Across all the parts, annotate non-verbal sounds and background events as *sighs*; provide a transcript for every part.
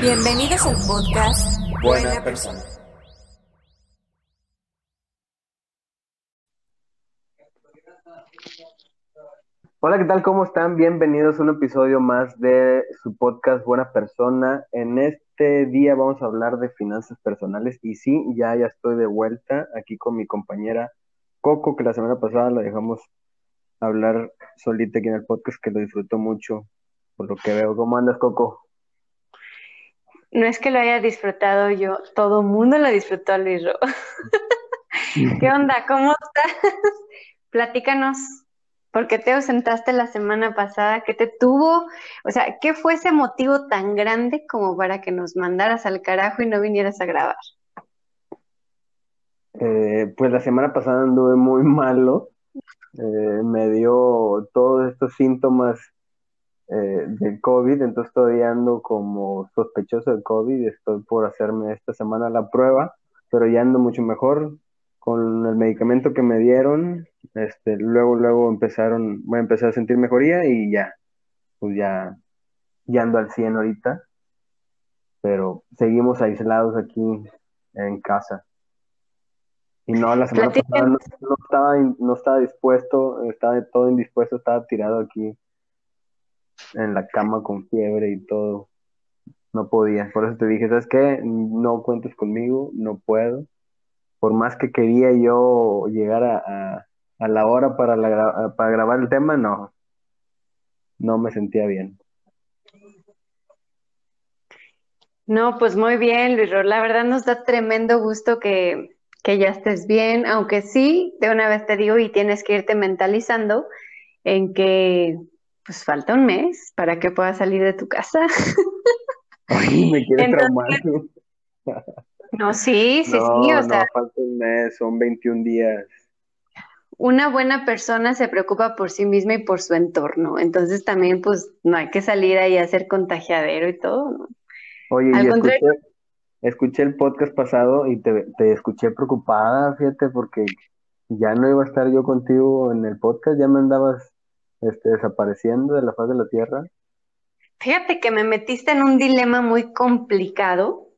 Bienvenidos al podcast Buena persona. Hola, ¿qué tal? ¿Cómo están? Bienvenidos a un episodio más de su podcast Buena Persona. En este día vamos a hablar de finanzas personales y sí, ya, ya estoy de vuelta aquí con mi compañera Coco, que la semana pasada la dejamos hablar solita aquí en el podcast, que lo disfrutó mucho, por lo que veo. ¿Cómo andas, Coco? No es que lo haya disfrutado yo, todo el mundo lo disfrutó, Luis Ro. *laughs* ¿Qué onda? ¿Cómo estás? Platícanos, ¿por qué te ausentaste la semana pasada? ¿Qué te tuvo? O sea, ¿qué fue ese motivo tan grande como para que nos mandaras al carajo y no vinieras a grabar? Eh, pues la semana pasada anduve muy *laughs* malo. Eh, me dio todos estos síntomas eh, del COVID, entonces todavía ando como sospechoso de COVID. Estoy por hacerme esta semana la prueba, pero ya ando mucho mejor con el medicamento que me dieron. Este, luego, luego empezaron, voy a empezar a sentir mejoría y ya, pues ya, ya ando al 100 ahorita, pero seguimos aislados aquí en casa. Y no, la semana pasada no, no estaba, no estaba dispuesto, estaba todo indispuesto, estaba tirado aquí en la cama con fiebre y todo. No podía. Por eso te dije, ¿sabes qué? No cuentes conmigo, no puedo. Por más que quería yo llegar a, a, a la hora para, para grabar el tema, no. No me sentía bien. No, pues muy bien, Luis. La verdad nos da tremendo gusto que, que ya estés bien, aunque sí, de una vez te digo, y tienes que irte mentalizando en que pues falta un mes para que puedas salir de tu casa. Ay, me *laughs* Entonces, traumar. No, sí, sí, No, sí, o no, sea, falta un mes, son 21 días. una buena persona se preocupa por sí misma y por su entorno. Entonces también, pues, no hay que salir ahí a ser contagiadero y todo, ¿no? Oye, Al y contrario. escuché, escuché el podcast pasado y te, te escuché preocupada, fíjate, porque ya no iba a estar yo contigo en el podcast, ya me andabas este, desapareciendo de la faz de la tierra. Fíjate que me metiste en un dilema muy complicado,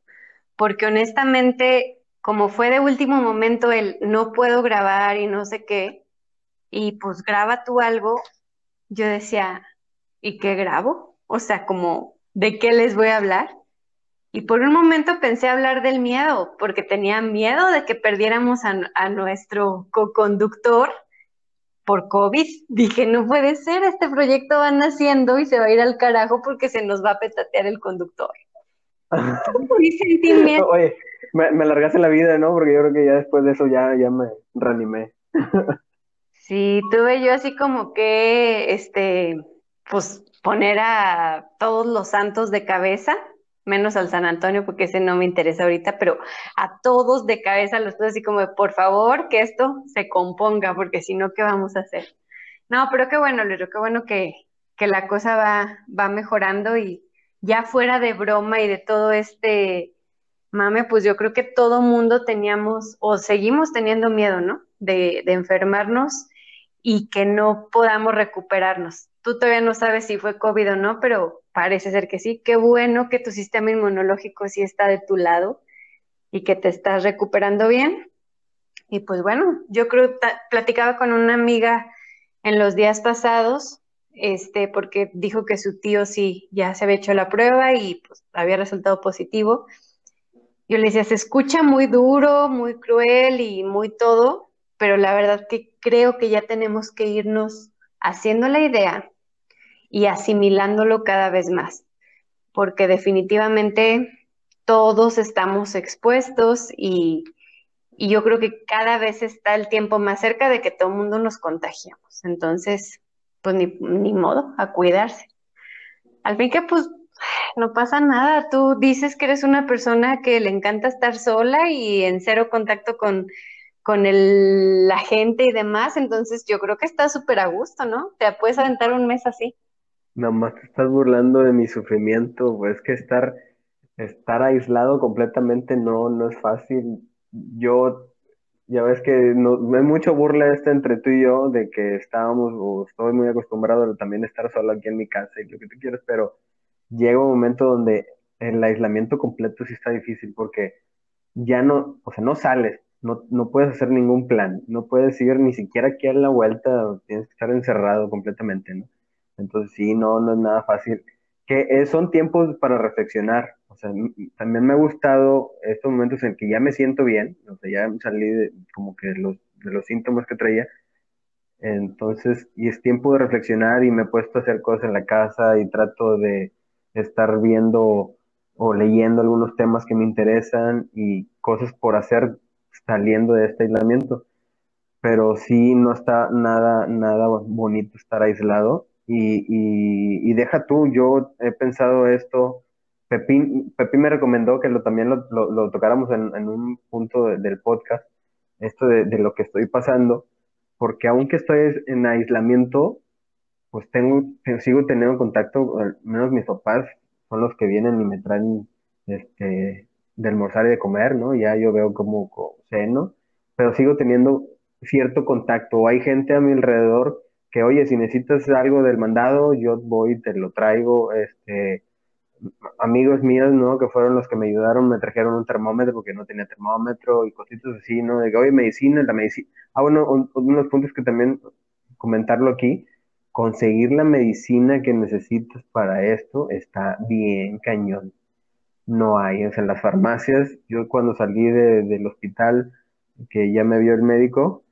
porque honestamente, como fue de último momento el no puedo grabar y no sé qué, y pues graba tú algo, yo decía, ¿y qué grabo? O sea, como, ¿de qué les voy a hablar? Y por un momento pensé hablar del miedo, porque tenía miedo de que perdiéramos a, a nuestro co-conductor por COVID. *laughs* Dije, no puede ser, este proyecto va naciendo y se va a ir al carajo porque se nos va a petatear el conductor. *laughs* Oye, me, me alargaste la vida, ¿no? Porque yo creo que ya después de eso ya, ya me reanimé. *laughs* Sí, tuve yo así como que, este, pues poner a todos los santos de cabeza, menos al San Antonio porque ese no me interesa ahorita, pero a todos de cabeza los puse así como de, por favor, que esto se componga, porque si no, ¿qué vamos a hacer? No, pero qué bueno, Lero, qué bueno que, que la cosa va, va mejorando y ya fuera de broma y de todo este mame, pues yo creo que todo mundo teníamos o seguimos teniendo miedo, ¿no? De, de enfermarnos y que no podamos recuperarnos. Tú todavía no sabes si fue COVID o no, pero parece ser que sí. Qué bueno que tu sistema inmunológico sí está de tu lado y que te estás recuperando bien. Y pues bueno, yo creo, platicaba con una amiga en los días pasados, este, porque dijo que su tío sí ya se había hecho la prueba y pues había resultado positivo. Yo le decía, se escucha muy duro, muy cruel y muy todo, pero la verdad que creo que ya tenemos que irnos haciendo la idea y asimilándolo cada vez más, porque definitivamente todos estamos expuestos y, y yo creo que cada vez está el tiempo más cerca de que todo el mundo nos contagiamos. Entonces, pues ni, ni modo, a cuidarse. Al fin que pues No pasa nada, tú dices que eres una persona que le encanta estar sola y en cero contacto con, con el- la gente y demás, entonces yo creo que estás súper a gusto, ¿no? Te puedes aventar un mes así. Nada más te estás burlando de mi sufrimiento, pues es que estar, estar aislado completamente no, no es fácil. Yo, ya ves que no, hay mucho burla esta entre tú y yo de que estábamos, o estoy muy acostumbrado a también estar solo aquí en mi casa y lo que tú quieras, pero llega un momento donde el aislamiento completo sí está difícil porque ya no, o sea, no sales, no, no puedes hacer ningún plan, no puedes ir ni siquiera aquí a la vuelta, tienes que estar encerrado completamente, ¿no? Entonces sí, no, no es nada fácil. Que eh, son tiempos para reflexionar, o sea, también me ha gustado estos momentos en que ya me siento bien, o sea, ya salí de, como que los, de los síntomas que traía, entonces, y es tiempo de reflexionar y me he puesto a hacer cosas en la casa y trato de estar viendo o leyendo algunos temas que me interesan y cosas por hacer saliendo de este aislamiento. Pero sí no está nada, nada bonito estar aislado. Y, y, y deja tú, yo he pensado esto, Pepín, Pepín me recomendó que lo, también lo, lo, tocáramos en, en un punto de- del podcast, esto de, lo que estoy pasando, porque aunque estoy en aislamiento, pues tengo, te- sigo teniendo contacto, al menos mis papás son los que vienen y me traen este, de almorzar y de comer, ¿no? Ya yo veo como, ceno, pero sigo teniendo cierto contacto. Hay gente a mi alrededor que, oye, si necesitas algo del mandado, yo voy te lo traigo. Este, amigos míos, ¿no? Que fueron los que me ayudaron, me trajeron un termómetro porque no tenía termómetro y cositas así, ¿no? De oye, medicina, la medicina. Ah, bueno, un- unos puntos que también comentarlo aquí, conseguir la medicina que necesitas para esto está bien cañón. No hay, o sea, en las farmacias, yo cuando salí de- del hospital, que ya me vio el médico,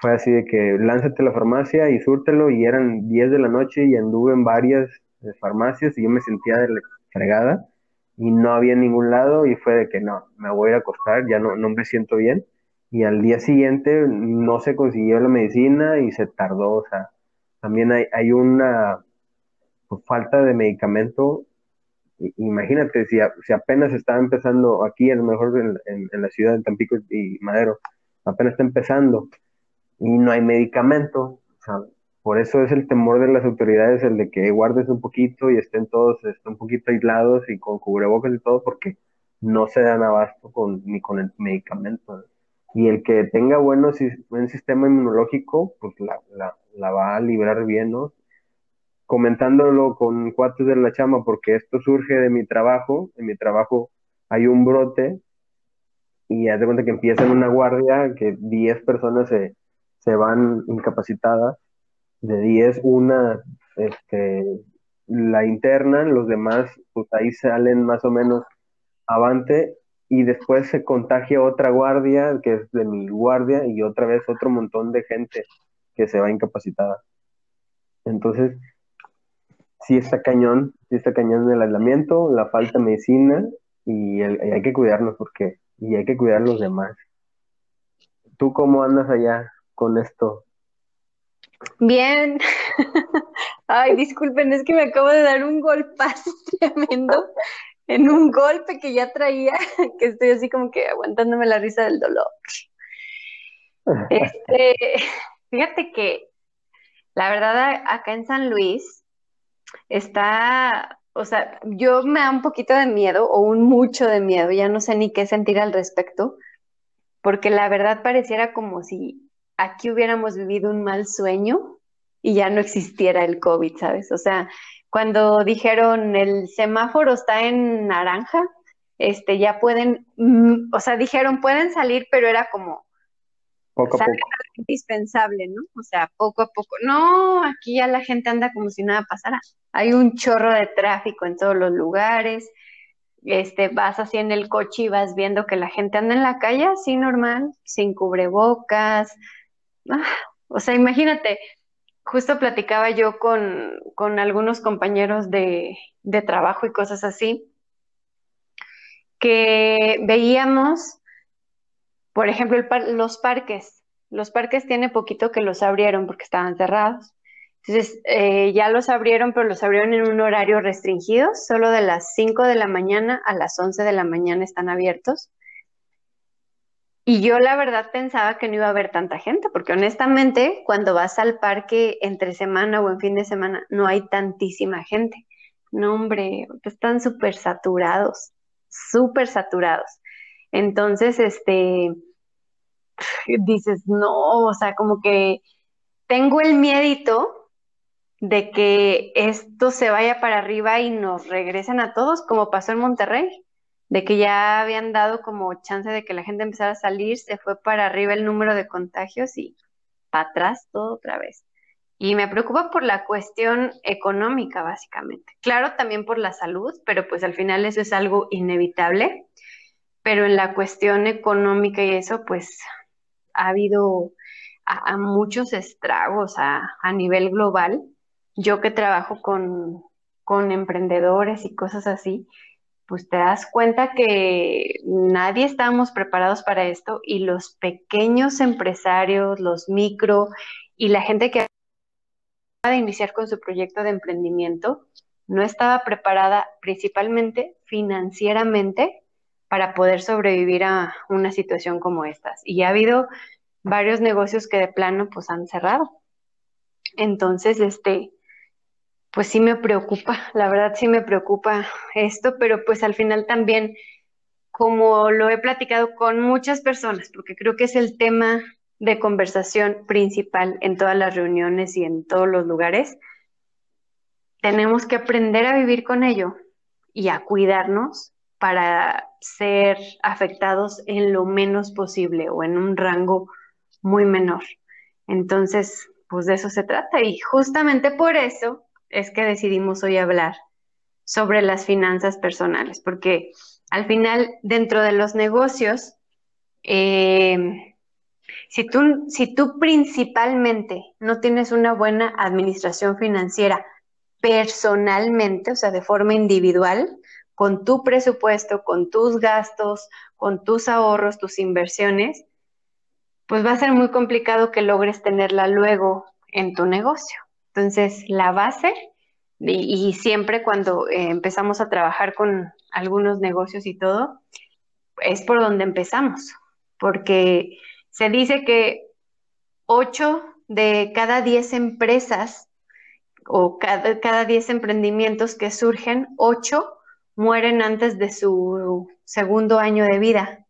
fue así de que lánzate a la farmacia y súrtelo y eran 10 de la noche y anduve en varias eh, farmacias y yo me sentía de fregada y no había ningún lado y fue de que no, me voy a acostar, ya no, no me siento bien y al día siguiente no se consiguió la medicina y se tardó, o sea, también hay, hay una falta de medicamento. Imagínate, si, si apenas estaba empezando aquí, a lo mejor en- en la ciudad de Tampico y Madero, apenas está empezando y no hay medicamento. Sea, por eso es el temor de las autoridades, el de que guardes un poquito y estén todos estén un poquito aislados y con cubrebocas y todo, porque no se dan abasto con, ni con el medicamento. Y el que tenga bueno, sis- buen sistema inmunológico, pues la, la, la va a librar bien, ¿no? Comentándolo con cuates de la chama, porque esto surge de mi trabajo, en mi trabajo hay un brote y haz de cuenta que empieza en una guardia, que 10 personas se, se van incapacitadas, de 10 una este, la internan, los demás pues ahí salen más o menos avante y después se contagia otra guardia, que es de mi guardia, y otra vez otro montón de gente que se va incapacitada. Entonces, sí está cañón, sí está cañón el aislamiento, la falta de medicina y, el- hay que cuidarnos porque, y hay que cuidar a los demás. ¿Tú cómo andas allá con esto? Bien. *laughs* Ay, disculpen, es que me acabo de dar un golpazo *laughs* tremendo en un golpe que ya traía, *laughs* que estoy así como que aguantándome la risa del dolor. Este, fíjate que la verdad acá en San Luis está, o sea, yo me da un poquito de miedo o un mucho de miedo, ya no sé ni qué sentir al respecto, porque la verdad pareciera como si aquí hubiéramos vivido un mal sueño y ya no existiera el COVID, ¿sabes? O sea, cuando dijeron el semáforo está en naranja, este, ya pueden, mm, o sea, dijeron pueden salir, pero era como Poco a Sabe poco. indispensable, ¿no? O sea, poco a poco. No, aquí ya la gente anda como si nada pasara. Hay un chorro de tráfico en todos los lugares. Este, vas así en el coche y vas viendo que la gente anda en la calle así normal, sin cubrebocas. Ah, o sea, imagínate, justo platicaba yo con, con algunos compañeros de, de trabajo y cosas así, que veíamos por ejemplo, los parques. Los parques tiene poquito que los abrieron porque estaban cerrados. Entonces, eh, ya los abrieron, pero los abrieron en un horario restringido, solo de las 5 de la mañana a las 11 de la mañana están abiertos. Y yo la verdad pensaba que no iba a haber tanta gente, porque honestamente cuando vas al parque entre semana o en fin de semana no hay tantísima gente. No, hombre, están súper saturados, súper saturados. Entonces, este, *sighs* dices, no, o sea, como que tengo el miedito de que esto se vaya para arriba y nos regresen a todos, como pasó en Monterrey de que ya habían dado como chance de que la gente empezara a salir, se fue para arriba el número de contagios y para atrás todo otra vez. Y me preocupa por la cuestión económica, básicamente. Claro, también por la salud, pero pues al final eso es algo inevitable. Pero en la cuestión económica y eso, pues ha habido a, muchos estragos a, a, nivel global. Yo que trabajo con, con emprendedores y cosas así, pues te das cuenta que nadie estábamos preparados para esto y los pequeños empresarios, los micro y la gente que acaba de iniciar con su proyecto de emprendimiento no estaba preparada principalmente financieramente para poder sobrevivir a una situación como estas. Y ha habido varios negocios que de plano pues han cerrado. Entonces, este, pues sí me preocupa, *laughs* la verdad sí me preocupa esto, pero pues al final también, como lo he platicado con muchas personas, porque creo que es el tema de conversación principal en todas las reuniones y en todos los lugares, tenemos que aprender a vivir con ello y a cuidarnos para ser afectados en lo menos posible o en un rango muy menor. Entonces, pues de eso se trata y justamente por eso es que decidimos hoy hablar sobre las finanzas personales, porque al final, dentro de los negocios, eh, si, tú, si tú principalmente no tienes una buena administración financiera personalmente, o sea, de forma individual, con tu presupuesto, con tus gastos, con tus ahorros, tus inversiones, pues va a ser muy complicado que logres tenerla luego en tu negocio. Entonces, la base, y, siempre cuando eh, empezamos a trabajar con algunos negocios y todo, es por donde empezamos, porque se dice que 8 de cada 10 empresas o cada, cada 10 emprendimientos que surgen, 8 mueren antes de su segundo año de vida.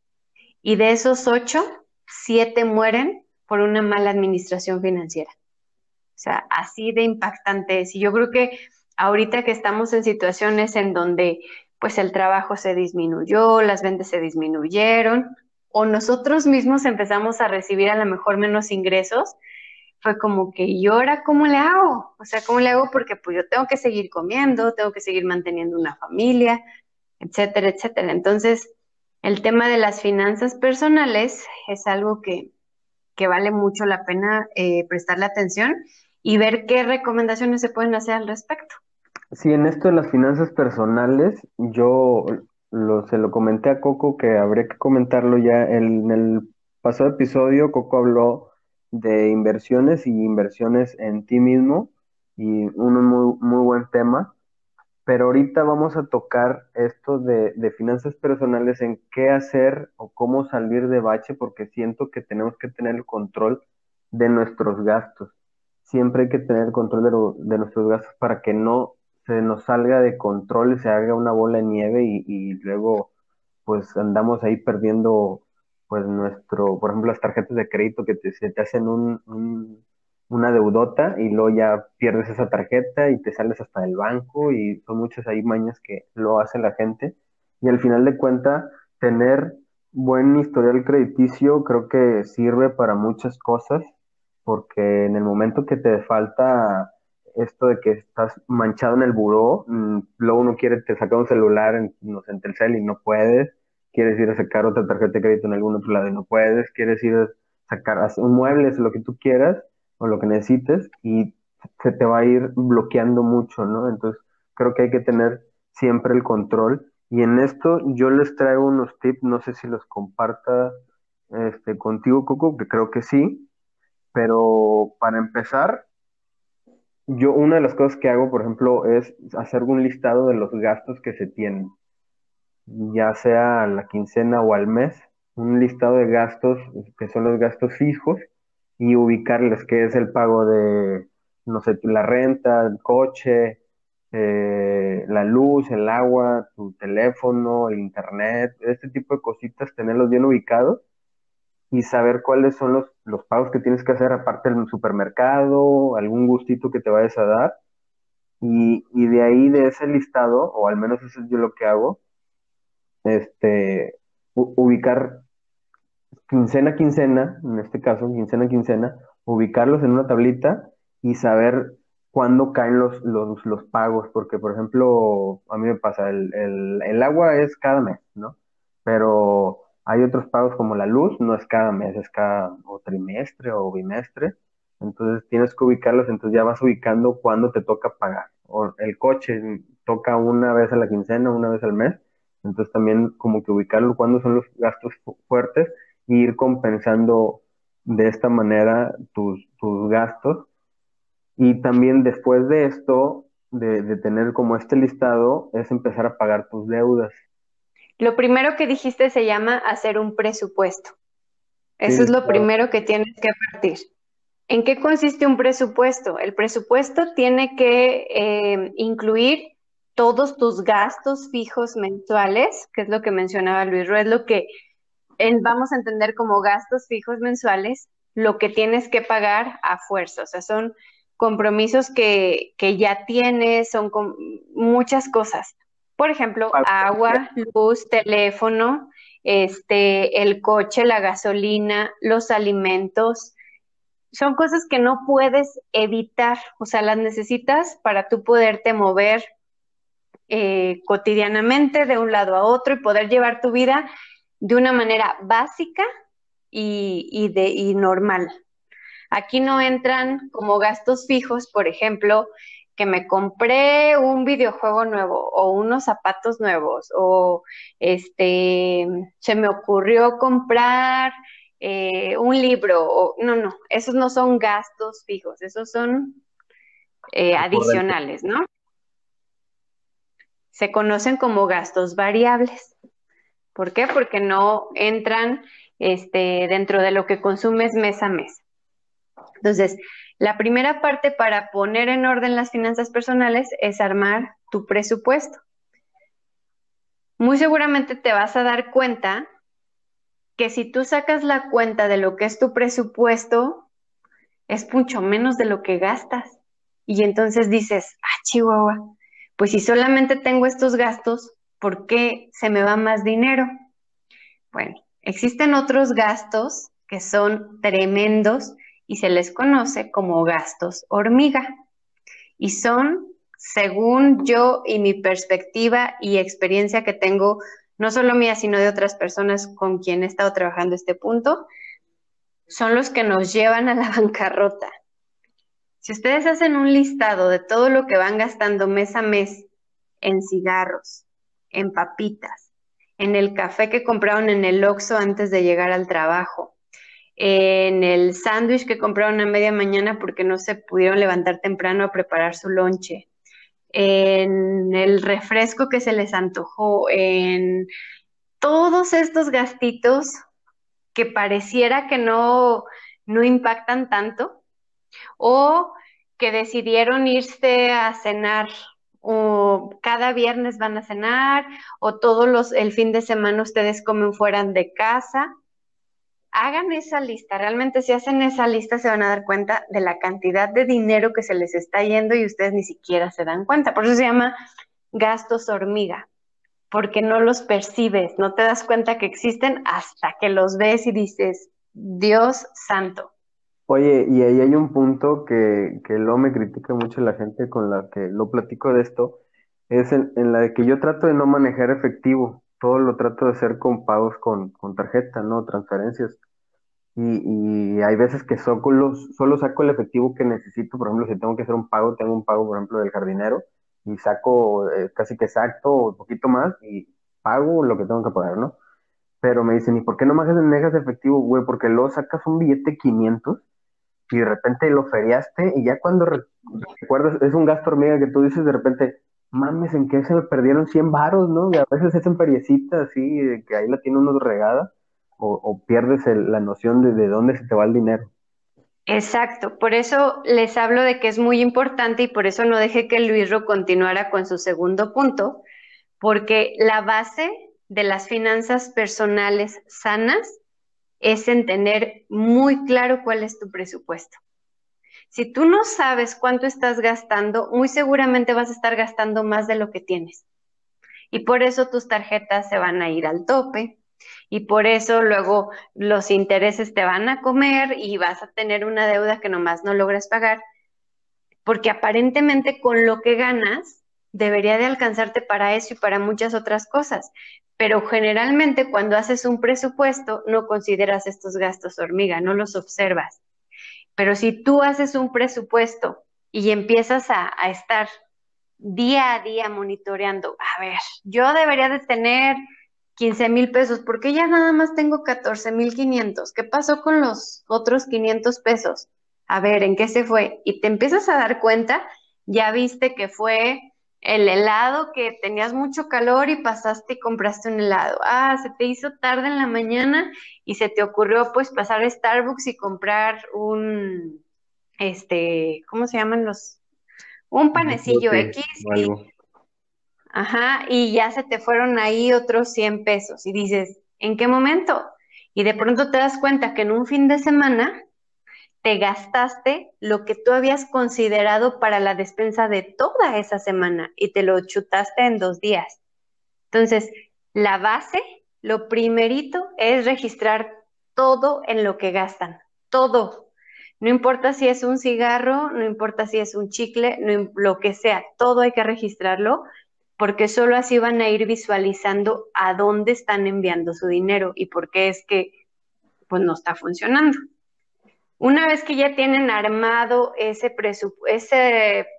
Y de esos 8, 7 mueren por una mala administración financiera. O sea, así de impactante es. Y yo creo que ahorita que estamos en situaciones en donde pues el trabajo se disminuyó, las ventas se disminuyeron, o nosotros mismos empezamos a recibir a lo mejor menos ingresos, fue como que, ¿y ahora cómo le hago? O sea, ¿cómo le hago? Porque pues yo tengo que seguir comiendo, tengo que seguir manteniendo una familia, etcétera, etcétera. Entonces, el tema de las finanzas personales es algo que, que vale mucho la pena eh, prestarle atención y ver qué recomendaciones se pueden hacer al respecto. Sí, en esto de las finanzas personales, yo lo, se lo comenté a Coco que habría que comentarlo ya. en el pasado episodio, Coco habló de inversiones y inversiones en ti mismo y un muy, muy buen tema. Pero ahorita vamos a tocar esto de, de finanzas personales, en qué hacer o cómo salir de bache, porque siento que tenemos que tener el control de nuestros gastos siempre hay que tener control de, nuestros gastos para que no se nos salga de control y se haga una bola de nieve y, luego pues andamos ahí perdiendo pues nuestro, por ejemplo, las tarjetas de crédito que te, se te hacen un, una deudota y luego ya pierdes esa tarjeta y te sales hasta del banco y son muchas ahí mañas que lo hace la gente. Y al final de cuentas tener buen historial crediticio creo que sirve para muchas cosas porque en el momento que te falta esto de que estás manchado en el buró, mm, luego uno quiere te sacar un celular en, no sé, en y no puedes, quieres ir a sacar otra tarjeta de crédito en algún otro lado y no puedes, quieres ir a sacar un mueble, lo que tú quieras o lo que necesites y se te va a ir bloqueando mucho, ¿no? Entonces creo que hay que tener siempre el control y en esto yo les traigo unos tips, no sé si los comparta este, contigo, Coco, que creo que sí, pero para empezar, yo una de las cosas que hago, por ejemplo, es hacer un listado de los gastos que se tienen, ya sea a la quincena o al mes, un listado de gastos que son los gastos fijos y ubicarles qué es el pago de, no sé, la renta, el coche, eh, la luz, el agua, tu teléfono, el internet, este tipo de cositas, tenerlos bien ubicados y saber cuáles son los, los pagos que tienes que hacer aparte del supermercado, algún gustito que te vayas a dar. Y, y de ahí, de ese listado, o al menos eso es yo lo que hago, este, ubicar quincena a quincena, en este caso, quincena a quincena, ubicarlos en una tablita y saber cuándo caen los, los, los pagos, porque por ejemplo, a mí me pasa, el, el, el agua es cada mes, ¿no? Pero hay otros pagos como la luz, no es cada mes, es cada o trimestre o bimestre, entonces tienes que ubicarlos, entonces ya vas ubicando cuándo te toca pagar. O el coche toca una vez a la quincena, una vez al mes, entonces también como que ubicarlo cuándo son los gastos fu- fuertes e ir compensando de esta manera tus, tus gastos. Y también después de esto, de, de tener como este listado, es empezar a pagar tus deudas. Lo primero que dijiste se llama hacer un presupuesto. Eso Sí, es lo claro. primero que tienes que partir. ¿En qué consiste un presupuesto? El presupuesto tiene que eh, incluir todos tus gastos fijos mensuales, que es lo que mencionaba Luis Ruiz, lo que en- vamos a entender como gastos fijos mensuales, lo que tienes que pagar a fuerza. O sea, son compromisos que, que ya tienes, son muchas cosas. Por ejemplo, agua, luz, teléfono, este, el coche, la gasolina, los alimentos. Son cosas que no puedes evitar, o sea, las necesitas para tú poderte mover eh, cotidianamente de un lado a otro y poder llevar tu vida de una manera básica y, y de, y normal. Aquí no entran como gastos fijos, por ejemplo, que me compré un videojuego nuevo o unos zapatos nuevos o este se me ocurrió comprar eh, un libro o no, no, esos no son gastos fijos, esos son eh, adicionales, ¿no? Se conocen como gastos variables. ¿Por qué? Porque no entran este, dentro de lo que consumes mes a mes. Entonces, la primera parte para poner en orden las finanzas personales es armar tu presupuesto. Muy seguramente te vas a dar cuenta que si tú sacas la cuenta de lo que es tu presupuesto, es mucho menos de lo que gastas. Y entonces dices, ah, Chihuahua, pues si solamente tengo estos gastos, ¿por qué se me va más dinero? Bueno, existen otros gastos que son tremendos y se les conoce como gastos hormiga. Y son, según yo y mi perspectiva y experiencia que tengo, no solo mía, sino de otras personas con quien he estado trabajando este punto, son los que nos llevan a la *laughs* bancarrota. Si ustedes hacen un listado de todo lo que van gastando mes a mes en cigarros, en papitas, en el café que compraron en el Oxxo antes de llegar al trabajo, en el sándwich que compraron a media mañana porque no se pudieron levantar temprano a preparar su lonche, en el refresco que se les antojó, en todos estos gastitos que pareciera que no, no impactan tanto o que decidieron irse a cenar o cada viernes van a cenar o todos los el fin de semana ustedes comen fuera de casa. Hagan esa lista, realmente si hacen esa lista se van a dar cuenta de la cantidad de dinero que se les está yendo y ustedes ni siquiera se dan cuenta. Por eso se llama gastos hormiga, porque no los percibes, no te das cuenta que existen hasta que los ves y dices, Dios santo. Oye, y ahí hay un punto que, que luego me critica mucho la gente con la que lo platico de esto, es en, en la de que yo trato de no manejar efectivo, todo lo trato de hacer con pagos con, con tarjeta, ¿no? Transferencias. Y, y hay veces que solo, solo saco el efectivo que necesito, por ejemplo, si tengo que hacer un pago, tengo un pago, por ejemplo, del jardinero, y saco eh, casi que exacto o un poquito más y pago lo que tengo que pagar, ¿no? Pero me dicen, ¿y por qué no me dejas efectivo, güey? Porque luego sacas un billete 500 y de repente lo feriaste y ya cuando re- recuerdas, es un gasto hormiga que tú dices de repente, mames, ¿en qué se me perdieron 100 varos, no? Y a veces es en feriecita así, que ahí la tiene uno regada, o, pierdes la noción de, de dónde se te va el dinero. Exacto, por eso les hablo de que es muy importante y por eso no dejé que Luisro continuara con su segundo punto, porque la base de las finanzas personales sanas es en tener muy claro cuál es tu presupuesto. Si tú no sabes cuánto estás gastando, muy seguramente vas a estar gastando más de lo que tienes. Y por eso tus tarjetas se van a ir al tope. Y por eso luego los intereses te van a comer y vas a tener una deuda que nomás no logras pagar. Porque aparentemente con lo que ganas debería de alcanzarte para eso y para muchas otras cosas. Pero generalmente cuando haces un presupuesto no consideras estos gastos hormiga, no los observas. Pero si tú haces un presupuesto y empiezas a, a estar día a día monitoreando, a ver, yo debería de tener 15 mil pesos, porque ya nada más tengo 14 mil 500. ¿Qué pasó con los otros 500 pesos? A ver, ¿en qué se fue? Y te empiezas a dar cuenta, ya viste que fue el helado que tenías mucho calor y pasaste y compraste un helado. Ah, se te hizo tarde en la mañana y se te ocurrió pues pasar a Starbucks y comprar un, este, ¿cómo se llaman los? Un panecillo X y. Ajá, y ya se te fueron ahí otros 100 pesos y dices, ¿en qué momento? Y de pronto te das cuenta que en un fin de semana te gastaste lo que tú habías considerado para la despensa de toda esa semana y te lo chutaste en dos días. Entonces, la base, lo primerito es registrar todo en lo que gastan, todo. No importa si es un cigarro, no importa si es un chicle, lo que sea, todo hay que registrarlo porque solo así van a ir visualizando a dónde están enviando su dinero y por qué es que pues no está funcionando. Una vez que ya tienen armado ese,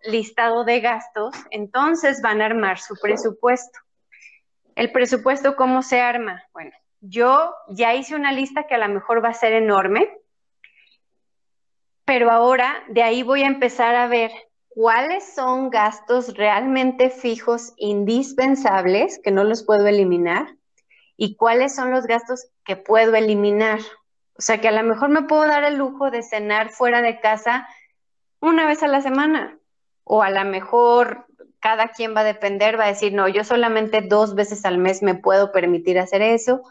listado de gastos, entonces van a armar su presupuesto. ¿El presupuesto cómo se arma? Bueno, yo ya hice una lista que a lo mejor va a ser enorme, pero ahora de ahí voy a empezar a ver cuáles son gastos realmente fijos, indispensables, que no los puedo eliminar, y cuáles son los gastos que puedo eliminar. O sea, que a lo mejor me puedo dar el lujo de cenar fuera de casa una vez a la semana, o a lo mejor cada quien va a depender, va a decir, no, yo solamente dos veces al mes me puedo permitir hacer eso.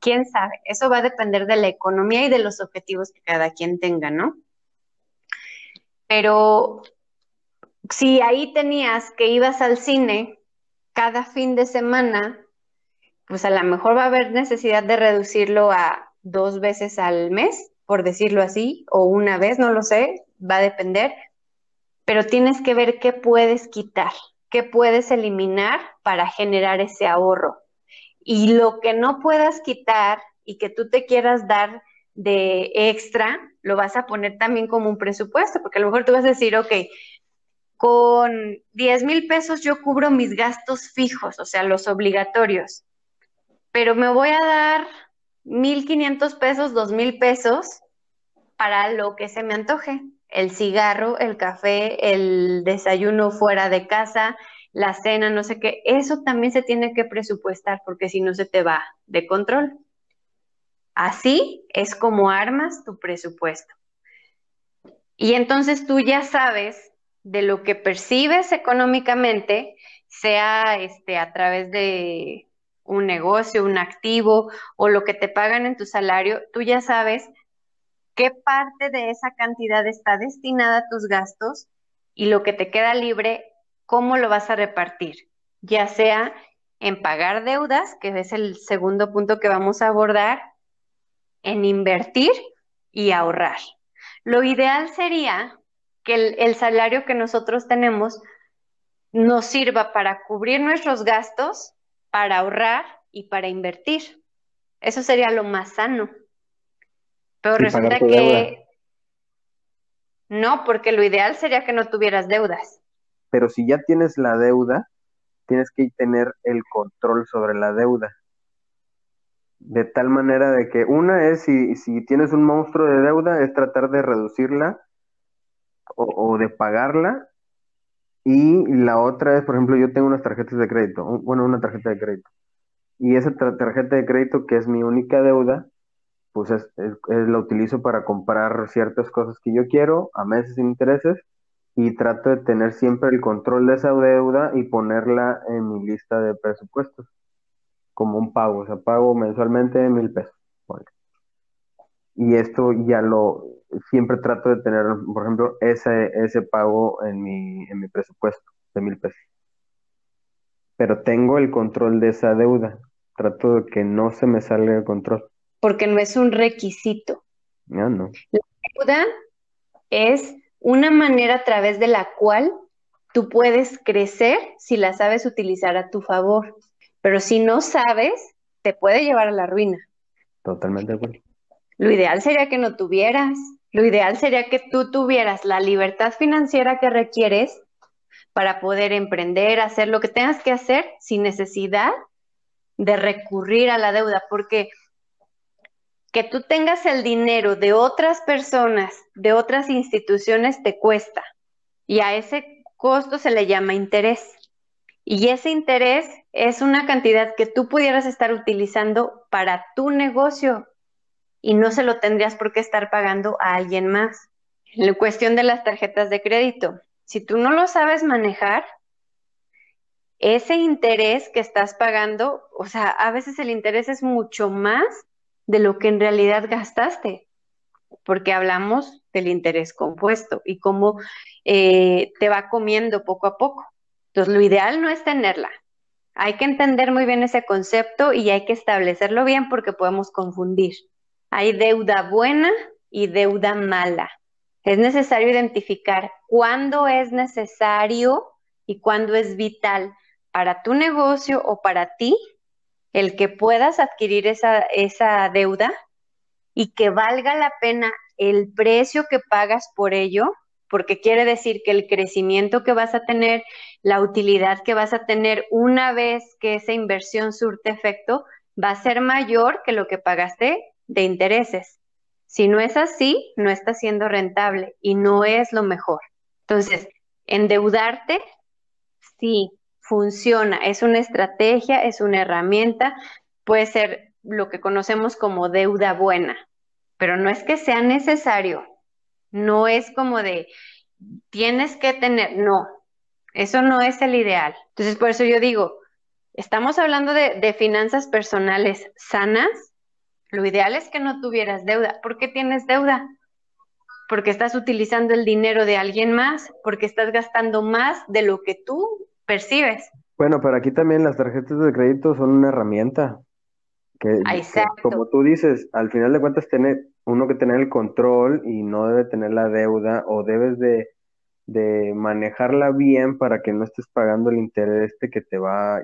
¿Quién sabe? Eso va a depender de la economía y de los objetivos que cada quien tenga, ¿no? Pero si ahí tenías que ibas al cine cada fin de semana, pues a lo mejor va a haber necesidad de reducirlo a dos veces al mes, por decirlo así, o una vez, no lo sé, va a depender, pero tienes que ver qué puedes quitar, qué puedes eliminar para generar ese ahorro. Y lo que no puedas quitar y que tú te quieras dar de extra, lo vas a poner también como un presupuesto, porque a lo mejor tú vas a decir, ok, con 10 mil pesos yo cubro mis gastos fijos, o sea, los obligatorios, pero me voy a dar 1.500 pesos, 2.000 pesos para lo que se me antoje, el cigarro, el café, el desayuno fuera de casa, la cena, no sé qué, eso también se tiene que presupuestar porque si no se te va de control. Así es como armas tu presupuesto. Y entonces tú ya sabes de lo que percibes económicamente, sea este, a través de un negocio, un activo o lo que te pagan en tu salario, tú ya sabes qué parte de esa cantidad está destinada a tus gastos y lo que te queda libre, cómo lo vas a repartir, ya sea en pagar deudas, que es el segundo punto que vamos a abordar, en invertir y ahorrar. Lo ideal sería que el, salario que nosotros tenemos nos sirva para cubrir nuestros gastos, para ahorrar y para invertir. Eso sería lo más sano. Pero resulta que deuda. no, porque lo ideal sería que no tuvieras deudas. Pero si ya tienes la deuda, tienes que tener el control sobre la deuda. de tal manera de que una es si, si tienes un monstruo de deuda, es tratar de reducirla o, o de pagarla. Y la otra es, por ejemplo, yo tengo unas tarjetas de crédito, bueno, una tarjeta de crédito. Y esa tar- tarjeta de crédito, que es mi única deuda, pues es, la utilizo para comprar ciertas cosas que yo quiero a meses sin intereses y trato de tener siempre el control de esa deuda y ponerla en mi lista de presupuestos como un pago, o sea, pago mensualmente mil pesos. Y esto ya lo, siempre trato de tener, por ejemplo, ese, ese pago en mi, en mi presupuesto de mil pesos. Pero tengo el control de esa deuda. Trato de que no se me salga de control. porque no es un requisito. Ya no. Deuda es una manera a través de la cual tú puedes crecer si la sabes utilizar a tu favor. Pero si no sabes, te puede llevar a la ruina. Totalmente de acuerdo. Lo ideal sería que no tuvieras. Lo ideal sería que tú tuvieras la libertad financiera que requieres para poder emprender, hacer lo que tengas que hacer sin necesidad de recurrir a la deuda, porque que tú tengas el dinero de otras personas, de otras instituciones, te cuesta. Y a ese costo se le llama interés. Y ese interés es una cantidad que tú pudieras estar utilizando para tu negocio y no se lo tendrías por qué estar pagando a alguien más. La cuestión de las tarjetas de crédito, si tú no lo sabes manejar, ese interés que estás pagando, o sea, a veces el interés es mucho más de lo que en realidad gastaste, porque hablamos del interés compuesto y cómo eh, te va comiendo poco a poco. Entonces, lo ideal no es tenerla. Hay que entender muy bien ese concepto y hay que establecerlo bien porque podemos confundir. Hay deuda buena y deuda mala. Es necesario identificar cuándo es necesario y cuándo es vital para tu negocio o para ti el que puedas adquirir esa, esa deuda y que valga la pena el precio que pagas por ello, porque quiere decir que el crecimiento que vas a tener, la utilidad que vas a tener una vez que esa inversión surte efecto, va a ser mayor que lo que pagaste de intereses. Si no es así, no está siendo rentable y no es lo mejor. Entonces, endeudarte, sí, funciona, es una estrategia, es una herramienta, puede ser lo que conocemos como deuda buena, pero no es que sea necesario, no es como de tienes que tener, no, eso no es el ideal. Entonces, por eso yo digo, estamos hablando de, de finanzas personales sanas, lo ideal es que no tuvieras deuda. ¿Por qué tienes deuda? Porque estás utilizando el dinero de alguien más, porque estás gastando más de lo que tú percibes. Bueno, pero aquí también las tarjetas de crédito son una herramienta. Que, como tú dices, al final de cuentas tiene uno que tener el control y no debe tener la deuda o debes de, de manejarla bien para que no estés pagando el interés este que te va,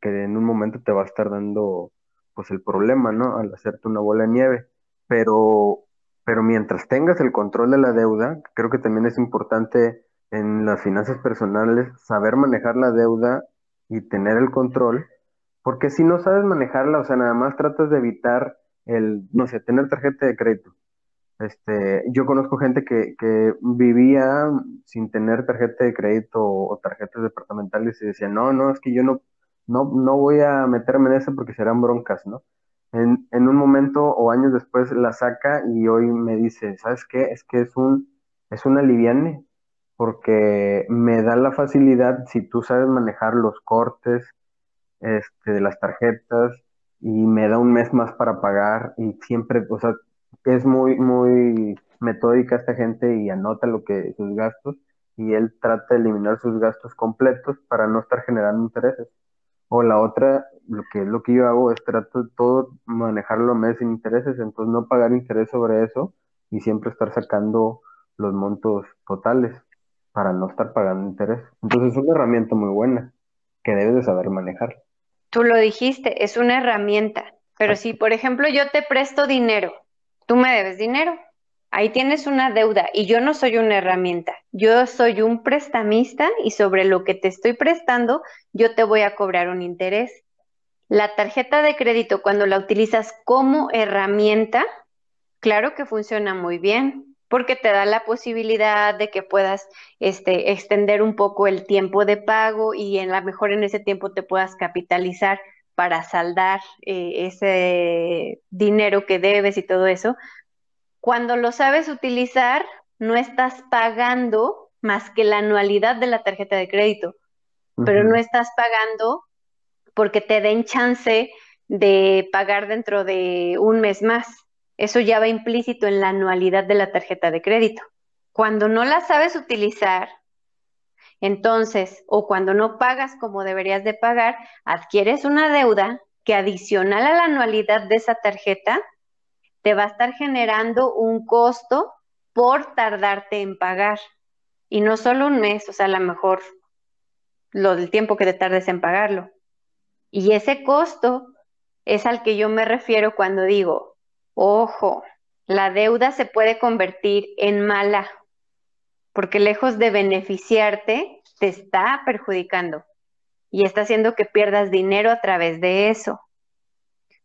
que en un momento te va a estar dando pues el problema, ¿no? Al hacerte una bola de nieve. Pero, pero mientras tengas el control de la deuda, creo que también es importante en las finanzas personales saber manejar la deuda y tener el control, porque si no sabes manejarla, o sea, nada más tratas de evitar el, no sé, tener tarjeta de crédito. Este, yo conozco gente que, que vivía sin tener tarjeta de crédito o, o tarjetas departamentales y decía, no, no, es que yo no, no, no voy a meterme en eso porque serán broncas, ¿no? En, en un momento o años después la saca y hoy me dice, ¿sabes qué? Es que es un, es un aliviane, porque me da la facilidad, si tú sabes manejar los cortes, este, de las tarjetas, y me da un mes más para pagar, y siempre, o sea, es muy, muy metódica esta gente y anota lo que, sus gastos, y él trata de eliminar sus gastos completos para no estar generando intereses. O la otra, lo que es lo que yo hago es trato de todo manejarlo a mes sin intereses, entonces no pagar interés sobre eso y siempre estar sacando los montos totales para no estar pagando interés. Entonces es una herramienta muy buena que debes de saber manejar. Tú lo dijiste, es una herramienta. Pero si, por ejemplo, yo te presto dinero, tú me debes dinero, ahí tienes una deuda y yo no soy una herramienta, yo soy un prestamista y sobre lo que te estoy prestando, yo te voy a cobrar un interés. La tarjeta de crédito, cuando la utilizas como herramienta, claro que funciona muy bien, porque te da la posibilidad de que puedas este, extender un poco el tiempo de pago y en la mejor en ese tiempo te puedas capitalizar para saldar eh, ese dinero que debes y todo eso. Cuando lo sabes utilizar, no estás pagando más que la anualidad de la tarjeta de crédito, pero no estás pagando porque te den chance de pagar dentro de un mes más. Eso ya va implícito en la anualidad de la tarjeta de crédito. Cuando no la sabes utilizar, entonces, o cuando no pagas como deberías de pagar, adquieres una deuda que adicional a la anualidad de esa tarjeta te va a estar generando un costo por tardarte en pagar. Y no solo un mes, o sea, a lo mejor lo del tiempo que te tardes en pagarlo. Y ese costo es al que yo me refiero cuando digo, ojo, la deuda se puede convertir en mala, porque lejos de beneficiarte, te está perjudicando y está haciendo que pierdas dinero a través de eso.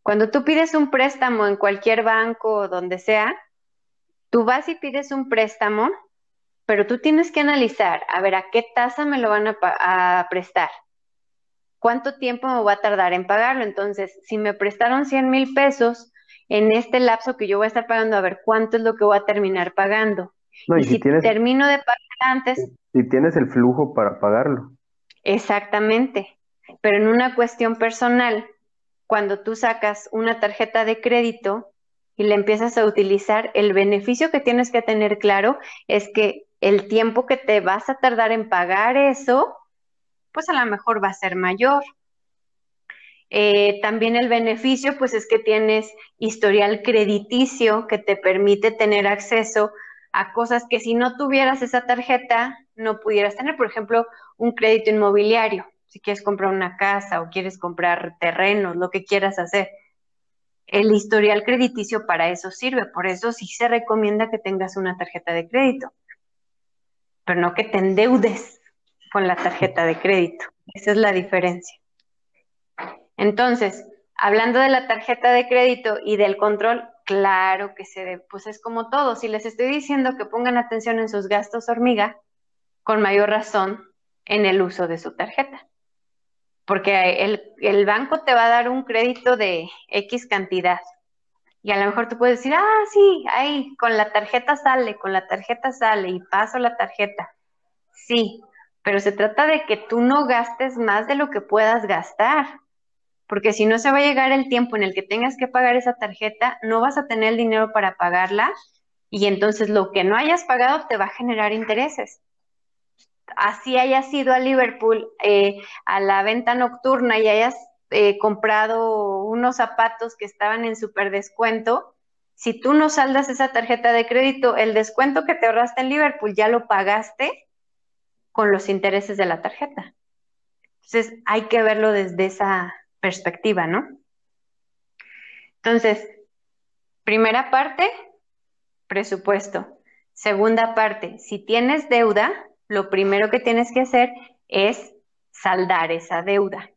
Cuando tú pides un préstamo en cualquier banco o donde sea, tú vas y pides un préstamo, pero tú tienes que analizar, a ver, a qué tasa me lo van a, a prestar cuánto tiempo me va a tardar en pagarlo. Entonces, si me prestaron 100 mil pesos, en este lapso que yo voy a estar pagando, a ver cuánto es lo que voy a terminar pagando. y, si, termino de pagar antes. Si tienes el flujo para pagarlo. Exactamente. Pero en una cuestión personal, cuando tú sacas una tarjeta de crédito y la empiezas a utilizar, el beneficio que tienes que tener claro es que el tiempo que te vas a tardar en pagar eso pues a lo mejor va a ser mayor. Eh, también el beneficio, pues es que tienes historial crediticio que te permite tener acceso a cosas que si no tuvieras esa tarjeta no pudieras tener. Por ejemplo, un crédito inmobiliario, si quieres comprar una casa o quieres comprar terrenos, lo que quieras hacer. El historial crediticio para eso sirve, por eso sí se recomienda que tengas una tarjeta de crédito, pero no que te endeudes con la tarjeta de crédito. Esa es la diferencia. Entonces, hablando de la tarjeta de crédito y del control, claro que se debe, pues es como todo. Si les estoy diciendo que pongan atención en sus gastos hormiga, con mayor razón en el uso de su tarjeta. Porque el, el banco te va a dar un crédito de X cantidad. Y a lo mejor tú puedes decir, ah, sí, ahí, con la tarjeta sale, con la tarjeta sale y paso la tarjeta. Sí, pero se trata de que tú no gastes más de lo que puedas gastar, porque si no se va a llegar el tiempo en el que tengas que pagar esa tarjeta, no vas a tener el dinero para pagarla y entonces lo que no hayas pagado te va a generar intereses. Así hayas ido a Liverpool eh, a la venta nocturna y hayas eh, comprado unos zapatos que estaban en super descuento, si tú no saldas esa tarjeta de crédito, el descuento que te ahorraste en Liverpool ya lo pagaste con los intereses de la tarjeta. Entonces, hay que verlo desde esa perspectiva, ¿no? Entonces, primera parte, presupuesto. Segunda parte, si tienes deuda, lo primero que tienes que hacer es saldar esa deuda.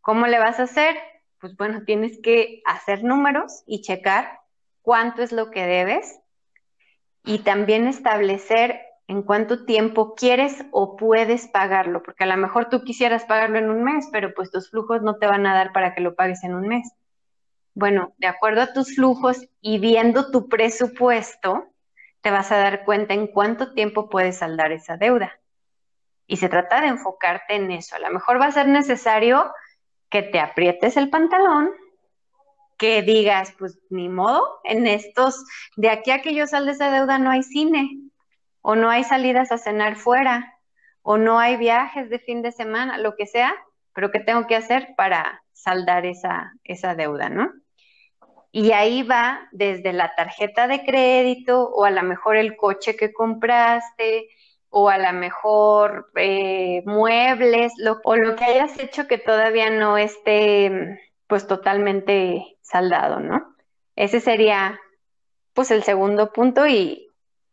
¿Cómo le vas a hacer? Pues bueno, tienes que hacer números y checar cuánto es lo que debes y también establecer en cuánto tiempo quieres o puedes pagarlo, porque a lo mejor tú quisieras pagarlo en un mes, pero pues tus flujos no te van a dar para que lo pagues en un mes. Bueno, de acuerdo a tus flujos y viendo tu presupuesto, te vas a dar cuenta en cuánto tiempo puedes saldar esa deuda. Y se trata de enfocarte en eso. A lo mejor va a ser necesario que te aprietes el pantalón, que digas, pues ni modo, en estos, de aquí a que yo salga esa deuda no hay cine, o no hay salidas a cenar fuera, o no hay viajes de fin de semana, lo que sea, pero ¿qué tengo que hacer para saldar esa, esa deuda, no? Y ahí va desde la tarjeta de crédito o a lo mejor el coche que compraste o a lo mejor eh, muebles o lo que hayas hecho que todavía no esté pues totalmente saldado, ¿no? Ese sería pues el segundo punto y,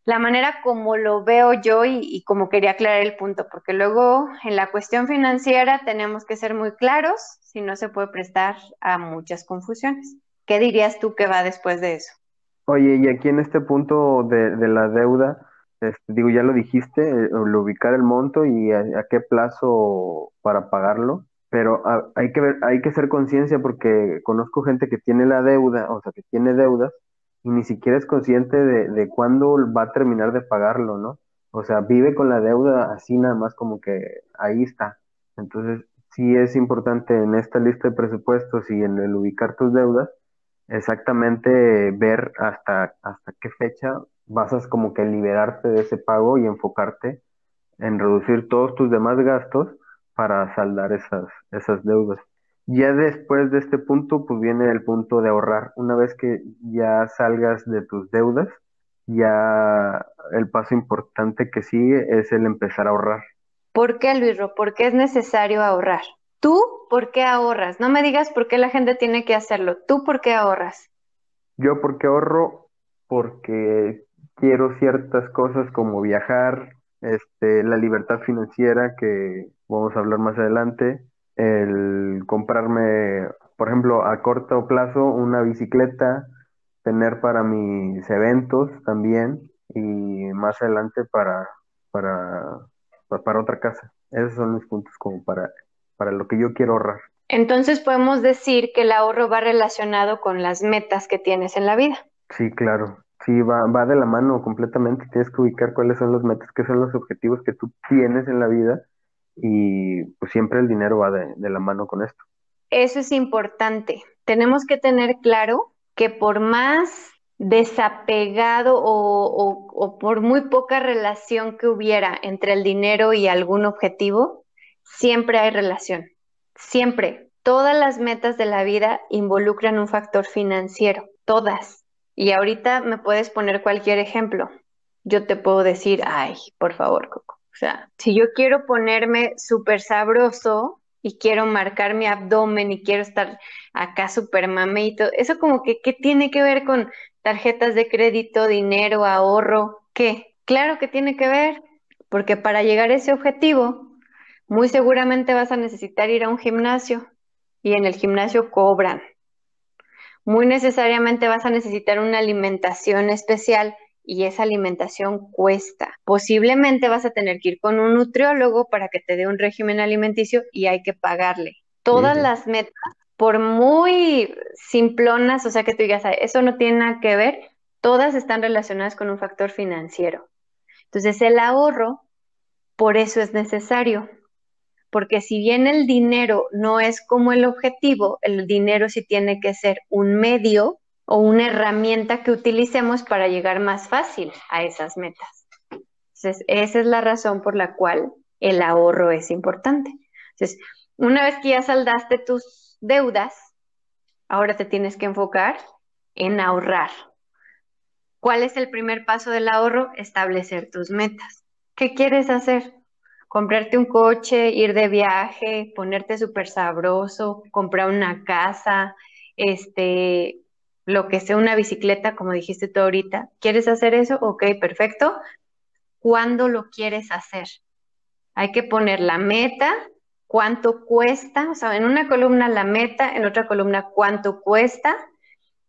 la manera como lo veo yo y, y, como quería aclarar el punto, porque luego en la cuestión financiera tenemos que ser muy claros, si no se puede prestar a muchas confusiones. ¿Qué dirías tú que va después de eso? Oye, y aquí en este punto de, de la deuda, este, digo, ya lo dijiste, eh, lo ubicar el monto y a, qué plazo para pagarlo, pero hay que ver, hay que hacer conciencia porque conozco gente que tiene la deuda, o sea, que tiene deudas y ni siquiera es consciente de cuándo va a terminar de pagarlo, ¿no? O sea, vive con la deuda así nada más como que ahí está. Entonces, sí es importante en esta lista de presupuestos y en el ubicar tus deudas, exactamente ver hasta, hasta qué fecha vas a como que liberarte de ese pago y enfocarte en reducir todos tus demás gastos para saldar esas, esas deudas. Ya después de este punto, pues viene el punto de ahorrar. Una vez que ya salgas de tus deudas, ya el paso importante que sigue es el empezar a ahorrar. ¿Por qué, Luisro? ¿Por qué es necesario ahorrar? ¿Tú por qué ahorras? No me digas por qué la gente tiene que hacerlo. ¿Tú por qué ahorras? Yo porque ahorro porque quiero ciertas cosas como viajar, este, la libertad financiera que vamos a hablar más adelante, el comprarme, por ejemplo, a corto plazo una bicicleta, tener para mis eventos también y más adelante para, para, para otra casa. Esos son mis puntos como para, para lo que yo quiero ahorrar. Entonces podemos decir que el ahorro va relacionado con las metas que tienes en la vida. Sí, claro. Sí, va, va de la mano completamente. Tienes que ubicar cuáles son los metas, qué son los objetivos que tú tienes en la vida y pues siempre el dinero va de, de la mano con esto. Eso es importante. Tenemos que tener claro que por más desapegado o, o, o, por muy poca relación que hubiera entre el dinero y algún objetivo, siempre hay relación. Siempre. Todas las metas de la vida involucran un factor financiero. Todas. Y ahorita me puedes poner cualquier ejemplo. Yo te puedo decir, ay, por favor, Coco. O sea, si yo quiero ponerme súper sabroso y quiero marcar mi abdomen y quiero estar acá súper mamito, eso como que, ¿qué tiene que ver con tarjetas de crédito, dinero, ahorro? ¿Qué? Claro que tiene que ver, porque para llegar a ese objetivo, muy seguramente vas a necesitar ir a un gimnasio y en el gimnasio cobran muy necesariamente vas a necesitar una alimentación especial y esa alimentación cuesta. Posiblemente vas a tener que ir con un nutriólogo para que te dé un régimen alimenticio y hay que pagarle. Todas las metas, por muy simplonas, o sea que tú digas, eso no tiene nada que ver, todas están relacionadas con un factor financiero. Entonces el ahorro, por eso es necesario, porque si bien el dinero no es como el objetivo, el dinero sí tiene que ser un medio o una herramienta que utilicemos para llegar más fácil a esas metas. Entonces, esa es la razón por la cual el ahorro es importante. Entonces, una vez que ya saldaste tus deudas, ahora te tienes que enfocar en ahorrar. ¿Cuál es el primer paso del ahorro? Establecer tus metas. ¿Qué quieres hacer? Comprarte un coche, ir de viaje, ponerte súper sabroso, comprar una casa, este, lo que sea una bicicleta, como dijiste tú ahorita. ¿Quieres hacer eso? Ok, perfecto. ¿Cuándo lo quieres hacer? Hay que poner la meta, cuánto cuesta, o sea, en una columna la meta, en otra columna cuánto cuesta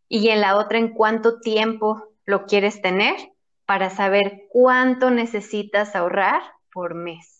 y en la otra en cuánto tiempo lo quieres tener para saber cuánto necesitas ahorrar por mes.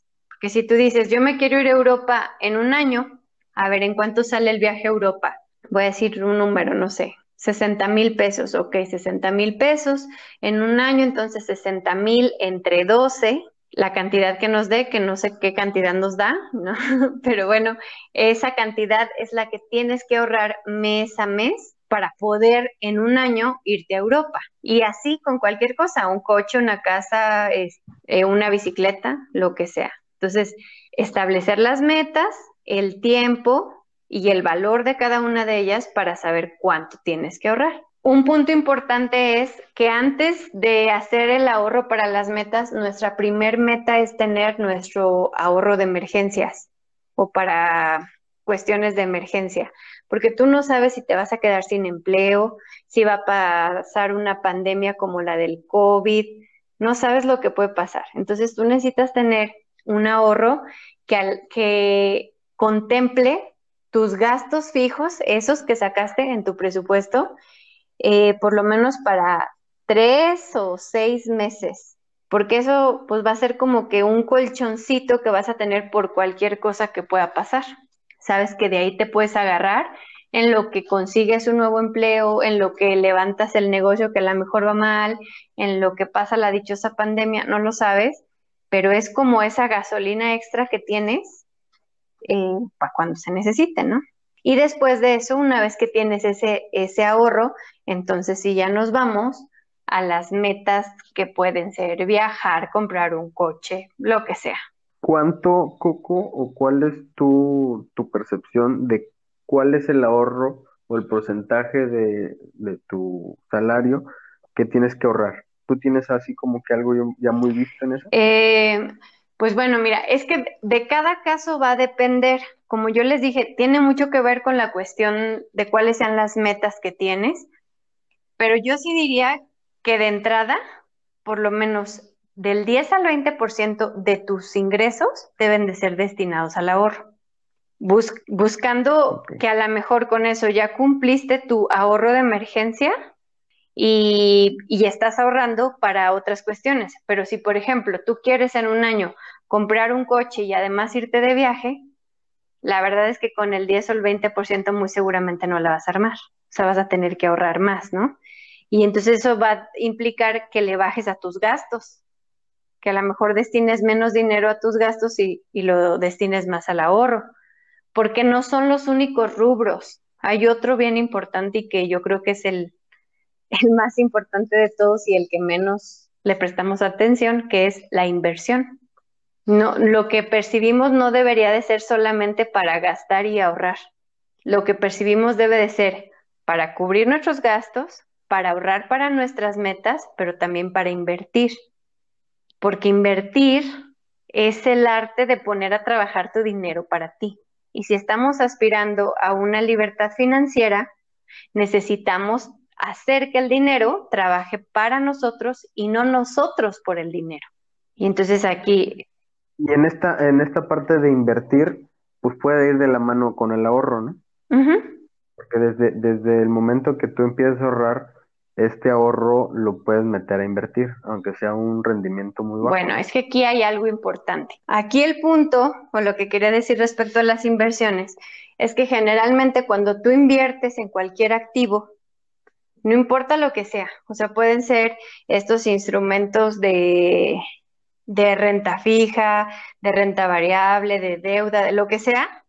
Porque si tú dices, yo me quiero ir a Europa en un año, a ver, ¿en cuánto sale el viaje a Europa? Voy a decir un número, no sé, 60 mil pesos, ok, 60 mil pesos en un año, entonces 60 mil entre 12, la cantidad que nos dé, que no sé qué cantidad nos da, ¿no? *laughs* pero bueno, esa cantidad es la que tienes que ahorrar mes a mes para poder en un año irte a Europa. Y así con cualquier cosa, un coche, una casa, eh, una bicicleta, lo que sea. Entonces, establecer las metas, el tiempo y el valor de cada una de ellas para saber cuánto tienes que ahorrar. Un punto importante es que antes de hacer el ahorro para las metas, nuestra primer meta es tener nuestro ahorro de emergencias o para cuestiones de emergencia, porque tú no sabes si te vas a quedar sin empleo, si va a pasar una pandemia como la del COVID, no sabes lo que puede pasar. Entonces tú necesitas tener un ahorro que, que contemple tus gastos fijos, esos que sacaste en tu presupuesto, eh, por lo menos para tres o seis meses, porque eso pues va a ser como que un colchoncito que vas a tener por cualquier cosa que pueda pasar. Sabes que de ahí te puedes agarrar en lo que consigues un nuevo empleo, en lo que levantas el negocio que a lo mejor va mal, en lo que pasa la dichosa pandemia, no lo sabes, pero es como esa gasolina extra que tienes eh, para cuando se necesite, ¿no? Y después de eso, una vez que tienes ese, ese ahorro, entonces sí ya nos vamos a las metas que pueden ser viajar, comprar un coche, lo que sea. ¿Cuánto, Coco, o cuál es tu, tu percepción de cuál es el ahorro o el porcentaje de, tu salario que tienes que ahorrar. ¿Tú tienes así como que algo ya muy visto en eso? Eh, pues bueno, mira, es que de cada caso va a depender. Como yo les dije, tiene mucho que ver con la cuestión de cuáles sean las metas que tienes, pero yo sí diría que de entrada, por lo menos del 10 al 20% de tus ingresos deben de ser destinados al ahorro buscando que a lo mejor con eso ya cumpliste tu ahorro de emergencia y, estás ahorrando para otras cuestiones. Pero si, por ejemplo, tú quieres en un año comprar un coche y además irte de viaje, la verdad es que con el 10 o el 20% muy seguramente no la vas a armar. O sea, vas a tener que ahorrar más, ¿no? Y entonces eso va a implicar que le bajes a tus gastos, que a lo mejor destines menos dinero a tus gastos y, y lo destines más al ahorro porque no son los únicos rubros. Hay otro bien importante y que yo creo que es el, más importante de todos y el que menos le prestamos atención, que es la inversión. No, lo que percibimos no debería de ser solamente para gastar y ahorrar. Lo que percibimos debe de ser para cubrir nuestros gastos, para ahorrar para nuestras metas, pero también para invertir. Porque invertir es el arte de poner a trabajar tu dinero para ti. Y si estamos aspirando a una libertad financiera, necesitamos hacer que el dinero trabaje para nosotros y no nosotros por el dinero. Y entonces aquí... Y en esta, en esta parte de invertir, pues puede ir de la mano con el ahorro, ¿no? Porque desde, desde el momento que tú empiezas a ahorrar, este ahorro lo puedes meter a invertir, aunque sea un rendimiento muy bajo. Bueno, es que aquí hay algo importante. Aquí el punto, o lo que quería decir respecto a las inversiones, es que generalmente cuando tú inviertes en cualquier activo, no importa lo que sea, o sea, pueden ser estos instrumentos de, renta fija, de renta variable, de deuda, de lo que sea,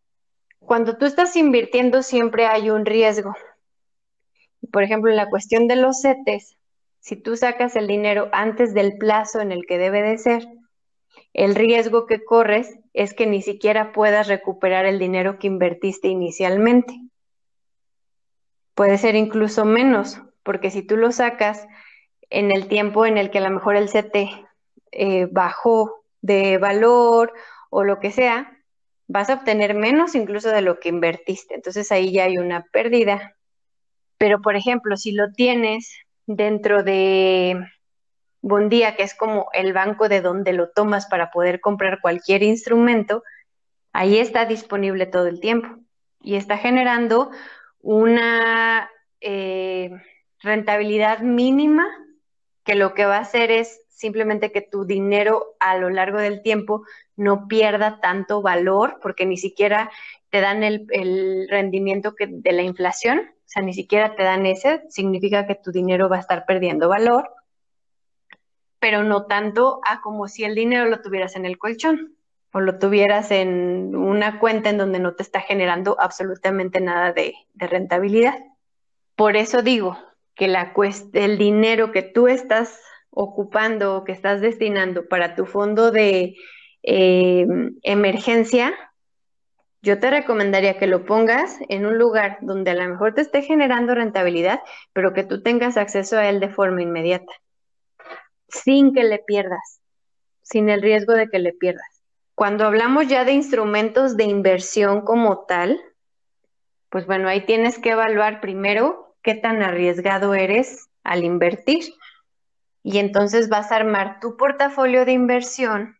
cuando tú estás invirtiendo siempre hay un riesgo. Por ejemplo, en la cuestión de los CETES, si tú sacas el dinero antes del plazo en el que debe de ser, el riesgo que corres es que ni siquiera puedas recuperar el dinero que invertiste inicialmente. Puede ser incluso menos, porque si tú lo sacas en el tiempo en el que a lo mejor el CT eh, bajó de valor o lo que sea, vas a obtener menos incluso de lo que invertiste. Entonces ahí ya hay una pérdida pero, por ejemplo, si lo tienes dentro de Bondía, que es como el banco de donde lo tomas para poder comprar cualquier instrumento, ahí está disponible todo el tiempo y está generando una eh, rentabilidad mínima que lo que va a hacer es simplemente que tu dinero a lo largo del tiempo no pierda tanto valor porque ni siquiera te dan el, rendimiento de la inflación, o sea, ni siquiera te dan ese, significa que tu dinero va a estar perdiendo valor, pero no tanto a como si el dinero lo tuvieras en el colchón o lo tuvieras en una cuenta en donde no te está generando absolutamente nada de, rentabilidad. Por eso digo que la el dinero que tú estás ocupando o que estás destinando para tu fondo de eh, emergencia yo te recomendaría que lo pongas en un lugar donde a lo mejor te esté generando rentabilidad, pero que tú tengas acceso a él de forma inmediata, sin que le pierdas, sin el riesgo de que le pierdas. Cuando hablamos ya de instrumentos de inversión como tal, pues bueno, ahí tienes que evaluar primero qué tan arriesgado eres al invertir. y entonces vas a armar tu portafolio de inversión,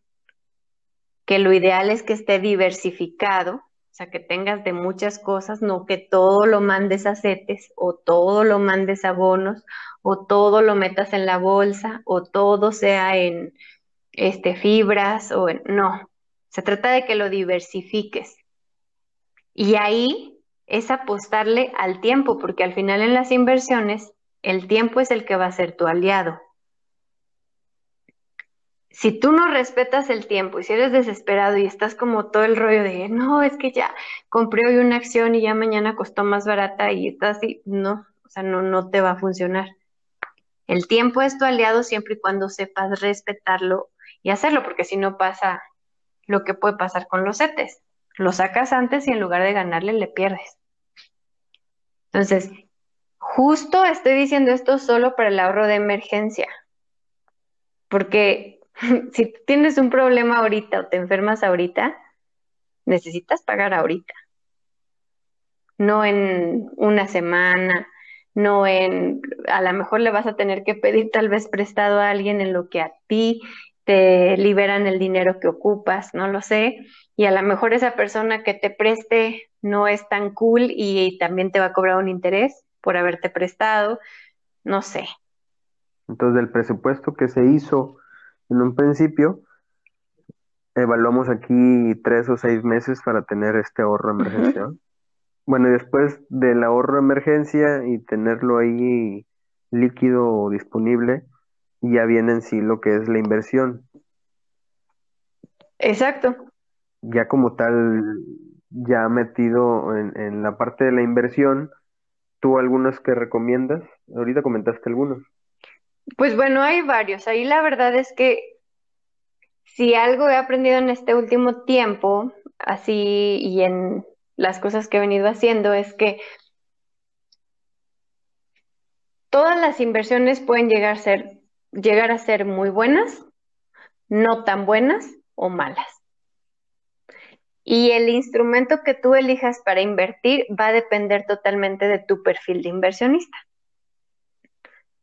que lo ideal es que esté diversificado, o sea, que tengas de muchas cosas, no que todo lo mandes a CETES o todo lo mandes a bonos o todo lo metas en la bolsa o todo sea en este, fibras o en... No, se trata de que lo diversifiques. Y ahí es apostarle al tiempo, porque al final en las inversiones el tiempo es el que va a ser tu aliado. Si tú no respetas el tiempo y si eres desesperado y estás como todo el rollo de, no, es que ya compré hoy una acción y ya mañana costó más barata y estás así, no, o sea, no, no te va a funcionar. El tiempo es tu aliado siempre y cuando sepas respetarlo y hacerlo, porque si no pasa lo que puede pasar con los CETES. Lo sacas antes y en lugar de ganarle le pierdes. Entonces, justo estoy diciendo esto solo para el ahorro de emergencia, porque *laughs* si tienes un problema ahorita o te enfermas ahorita, necesitas pagar ahorita, no en una semana, no en, a lo mejor le vas a tener que pedir tal vez prestado a alguien en lo que a ti te liberan el dinero que ocupas, no lo sé, y a lo mejor esa persona que te preste no es tan cool y también te va a cobrar un interés por haberte prestado, no sé. Entonces, del presupuesto que se hizo en un principio, evaluamos aquí tres o seis meses para tener este ahorro de emergencia. Bueno, y después del ahorro de emergencia y tenerlo ahí líquido disponible, ya viene en sí lo que es la inversión. Exacto. Ya como tal, ya metido en, en la parte de la inversión, ¿tú algunos que recomiendas? Ahorita comentaste algunos. Pues bueno, hay varios. Ahí la verdad es que si algo he aprendido en este último tiempo, así y en las cosas que he venido haciendo es que todas las inversiones pueden llegar a ser, llegar a ser muy buenas, no tan buenas o malas. Y el instrumento que tú elijas para invertir va a depender totalmente de tu perfil de inversionista.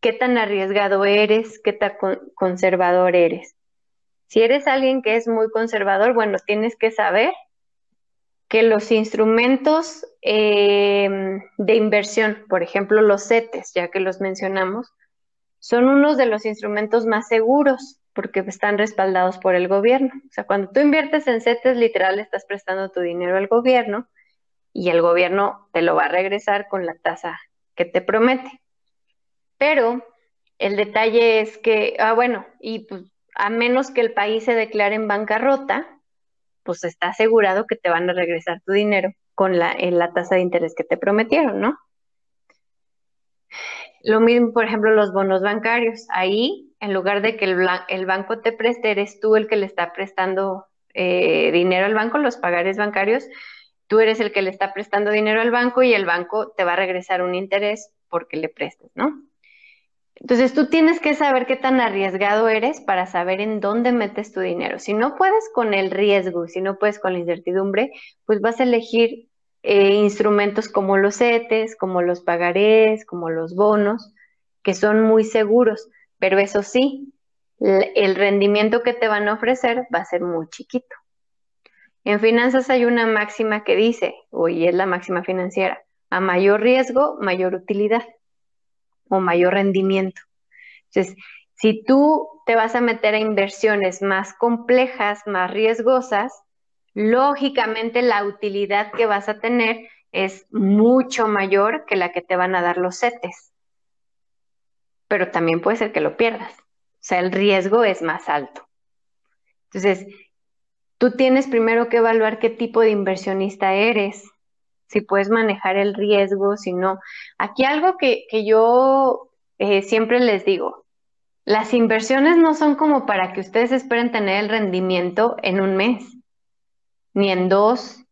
¿Qué tan arriesgado eres? ¿Qué tan conservador eres? Si eres alguien que es muy conservador, bueno, tienes que saber que los instrumentos eh, de inversión, por ejemplo los CETES, ya que los mencionamos, son unos de los instrumentos más seguros porque están respaldados por el gobierno. O sea, cuando tú inviertes en CETES, literal, estás prestando tu dinero al gobierno y el gobierno te lo va a regresar con la tasa que te promete. Pero el detalle es que, ah, bueno, y pues a menos que el país se declare en bancarrota, pues está asegurado que te van a regresar tu dinero con la, en la tasa de interés que te prometieron, ¿no? Lo mismo, por ejemplo, los bonos bancarios. Ahí, en lugar de que el, banco te preste, eres tú el que le está prestando eh, dinero al banco, los pagares bancarios, tú eres el que le está prestando dinero al banco y el banco te va a regresar un interés porque le prestes, ¿no? Entonces tú tienes que saber qué tan arriesgado eres para saber en dónde metes tu dinero. Si no puedes con el riesgo, si no puedes con la incertidumbre, pues vas a elegir eh, instrumentos como los CETES, como los pagarés, como los bonos, que son muy seguros, pero eso sí, el rendimiento que te van a ofrecer va a ser muy chiquito. En finanzas hay una máxima que dice, hoy es la máxima financiera, a mayor riesgo, mayor utilidad o mayor rendimiento. Entonces, si tú te vas a meter a inversiones más complejas, más riesgosas, lógicamente la utilidad que vas a tener es mucho mayor que la que te van a dar los CETES. Pero también puede ser que lo pierdas. O sea, el riesgo es más alto. Entonces, tú tienes primero que evaluar qué tipo de inversionista eres, si puedes manejar el riesgo, si no. Aquí algo que, yo eh, siempre les digo, las inversiones no son como para que ustedes esperen tener el rendimiento en un mes, ni en dos,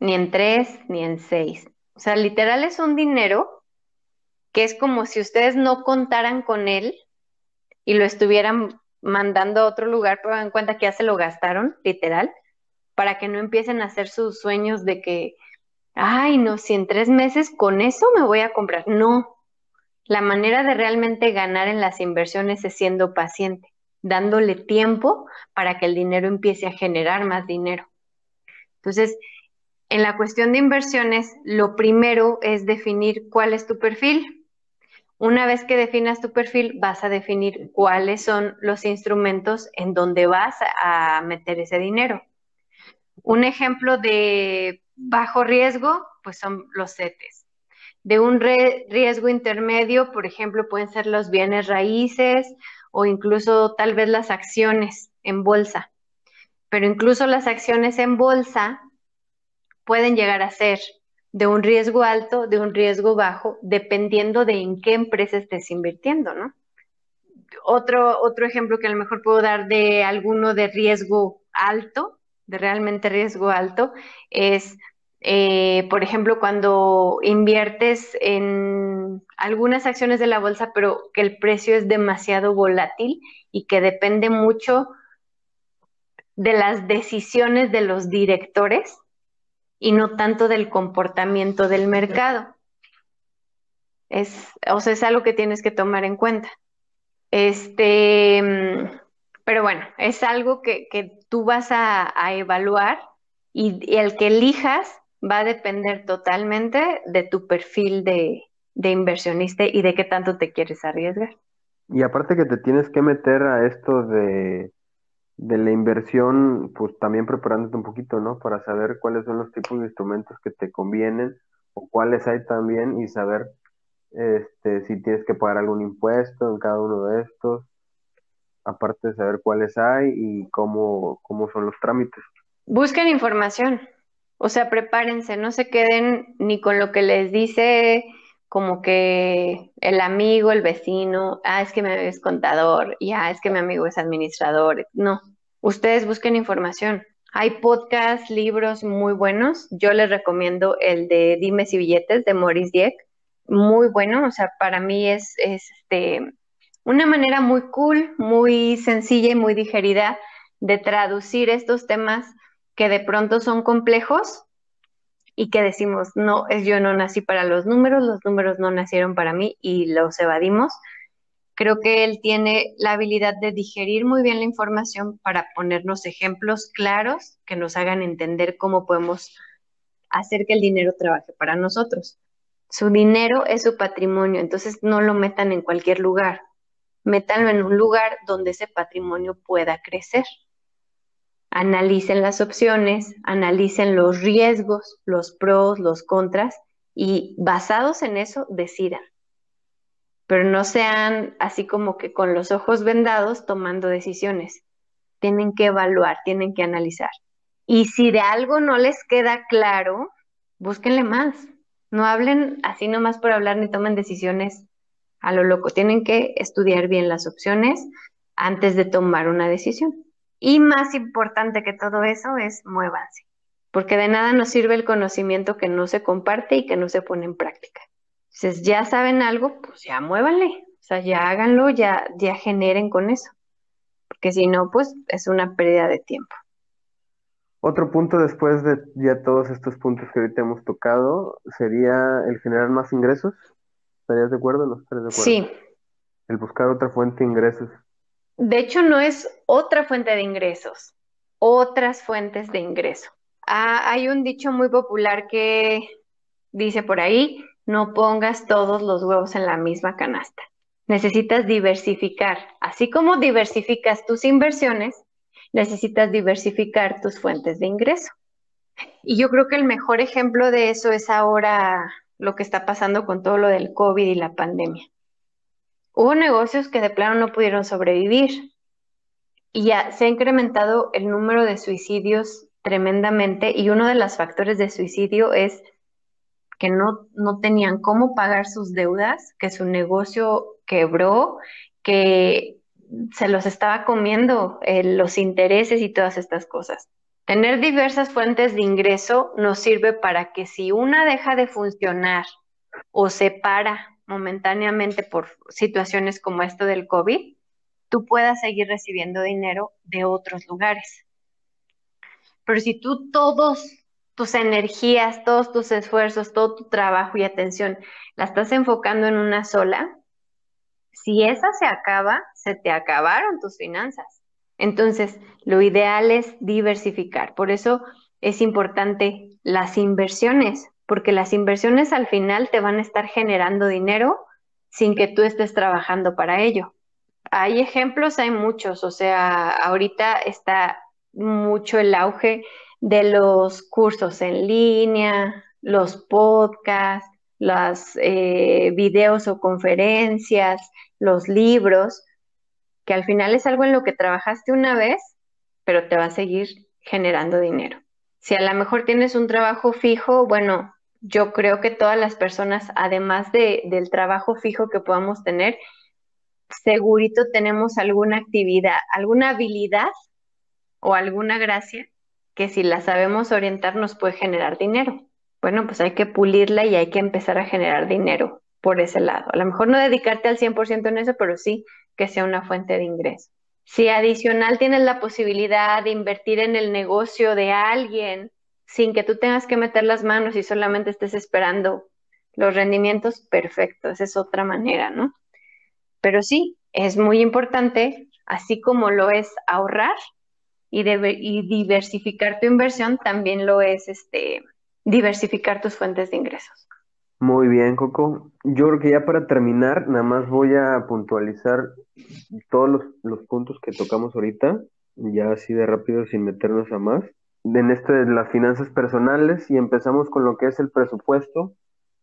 ni en tres, ni en seis. O sea, literal es un dinero que es como si ustedes no contaran con él y lo estuvieran mandando a otro lugar, pero en cuenta que ya se lo gastaron, literal, para que no empiecen a hacer sus sueños de que ay, no, si en tres meses con eso me voy a comprar. No, La manera de realmente ganar en las inversiones es siendo paciente, dándole tiempo para que el dinero empiece a generar más dinero. Entonces, en la cuestión de inversiones, lo primero es definir cuál es tu perfil. Una vez que definas tu perfil, vas a definir cuáles son los instrumentos en donde vas a meter ese dinero. Un ejemplo de bajo riesgo, pues son los CETES. De un riesgo intermedio, por ejemplo, pueden ser los bienes raíces o incluso tal vez las acciones en bolsa. Pero incluso las acciones en bolsa pueden llegar a ser de un riesgo alto, de un riesgo bajo, dependiendo de en qué empresa estés invirtiendo, ¿no? Otro, otro ejemplo que a lo mejor puedo dar de alguno de riesgo alto, de realmente riesgo alto, es, eh, por ejemplo, cuando inviertes en algunas acciones de la bolsa, pero que el precio es demasiado volátil y que depende mucho de las decisiones de los directores y no tanto del comportamiento del mercado. Es, o sea, es algo que tienes que tomar en cuenta. Este, mm, pero bueno, es algo que, tú vas a, evaluar y, el que elijas va a depender totalmente de tu perfil de inversionista y de qué tanto te quieres arriesgar. Y aparte que te tienes que meter a esto de de la inversión, pues también preparándote un poquito, ¿no? Para saber cuáles son los tipos de instrumentos que te convienen o cuáles hay también y saber este, si tienes que pagar algún impuesto en cada uno de estos, aparte de saber cuáles hay y cómo, cómo son los trámites. Busquen información, o sea, prepárense, no se queden ni con lo que les dice como que el amigo, el vecino, ah, es que mi amigo es contador, y ah, es que mi amigo es administrador. No, ustedes busquen información. Hay podcasts, libros muy buenos. Yo les recomiendo el de Dimes y Billetes de Maurice Dieck. Muy bueno, o sea, para mí es, es este, una manera muy cool, muy sencilla y muy digerida de traducir estos temas que de pronto son complejos y que decimos, no, es yo no nací para los números, los números no nacieron para mí y los evadimos. Creo que él tiene la habilidad de digerir muy bien la información para ponernos ejemplos claros que nos hagan entender cómo podemos hacer que el dinero trabaje para nosotros. Su dinero es su patrimonio, entonces no lo metan en cualquier lugar, métanlo en un lugar donde ese patrimonio pueda crecer analicen las opciones, analicen los riesgos, los pros, los contras y basados en eso decidan. Pero no sean así como que con los ojos vendados tomando decisiones. Tienen que evaluar, tienen que analizar. Y si de algo no les queda claro, búsquenle más. No hablen así nomás por hablar ni tomen decisiones a lo loco. Tienen que estudiar bien las opciones antes de tomar una decisión. Y más importante que todo eso es muévanse, porque de nada nos sirve el conocimiento que no se comparte y que no se pone en práctica. Entonces, ya saben algo, pues ya muévanle, o sea, ya háganlo, ya, ya generen con eso, porque si no, pues es una pérdida de tiempo. Otro punto después de ya todos estos puntos que ahorita hemos tocado sería el generar más ingresos. ¿Estarías de acuerdo? ¿No estarías de acuerdo? Sí. El buscar otra fuente de ingresos. De hecho, no es otra fuente de ingresos, otras fuentes de ingreso. Ah, hay un dicho muy popular que dice por ahí, no pongas todos los huevos en la misma canasta. Necesitas diversificar. Así como diversificas tus inversiones, necesitas diversificar tus fuentes de ingreso. Y yo creo que el mejor ejemplo de eso es ahora lo que está pasando con todo lo del COVID y la pandemia. Hubo negocios que de plano no pudieron sobrevivir y ya se ha incrementado el número de suicidios tremendamente y uno de los factores de suicidio es que no, no tenían cómo pagar sus deudas, que su negocio quebró, que se los estaba comiendo eh, los intereses y todas estas cosas. Tener diversas fuentes de ingreso nos sirve para que si una deja de funcionar o se para momentáneamente por situaciones como esto del COVID, tú puedas seguir recibiendo dinero de otros lugares. Pero si tú todos tus energías, todos tus esfuerzos, todo tu trabajo y atención la estás enfocando en una sola, Si esa se acaba, se te acabaron tus finanzas. Entonces, lo ideal es diversificar. Por eso es importante las inversiones, porque las inversiones al final te van a estar generando dinero sin que tú estés trabajando para ello. Hay ejemplos, hay muchos, o sea, ahorita está mucho el auge de los cursos en línea, los podcasts, los eh, videos o conferencias, los libros, que al final es algo en lo que trabajaste una vez, pero te va a seguir generando dinero. Si a lo mejor tienes un trabajo fijo, bueno, yo creo que todas las personas, además de, del trabajo fijo que podamos tener, segurito tenemos alguna actividad, alguna habilidad o alguna gracia que si la sabemos orientar nos puede generar dinero. Bueno, pues hay que pulirla y hay que empezar a generar dinero por ese lado. A lo mejor no dedicarte al 100% en eso, pero sí que sea una fuente de ingreso. Si adicional tienes la posibilidad de invertir en el negocio de alguien sin que tú tengas que meter las manos y solamente estés esperando los rendimientos, perfecto, esa es otra manera, ¿no? Pero sí, es muy importante, así como lo es ahorrar y, y diversificar tu inversión, también lo es este, diversificar tus fuentes de ingresos. Muy bien, Coco. Yo creo que ya para terminar, nada más voy a puntualizar todos los, los puntos que tocamos ahorita, ya así de rápido sin meternos a más. En este de las finanzas personales y empezamos con lo que es el presupuesto,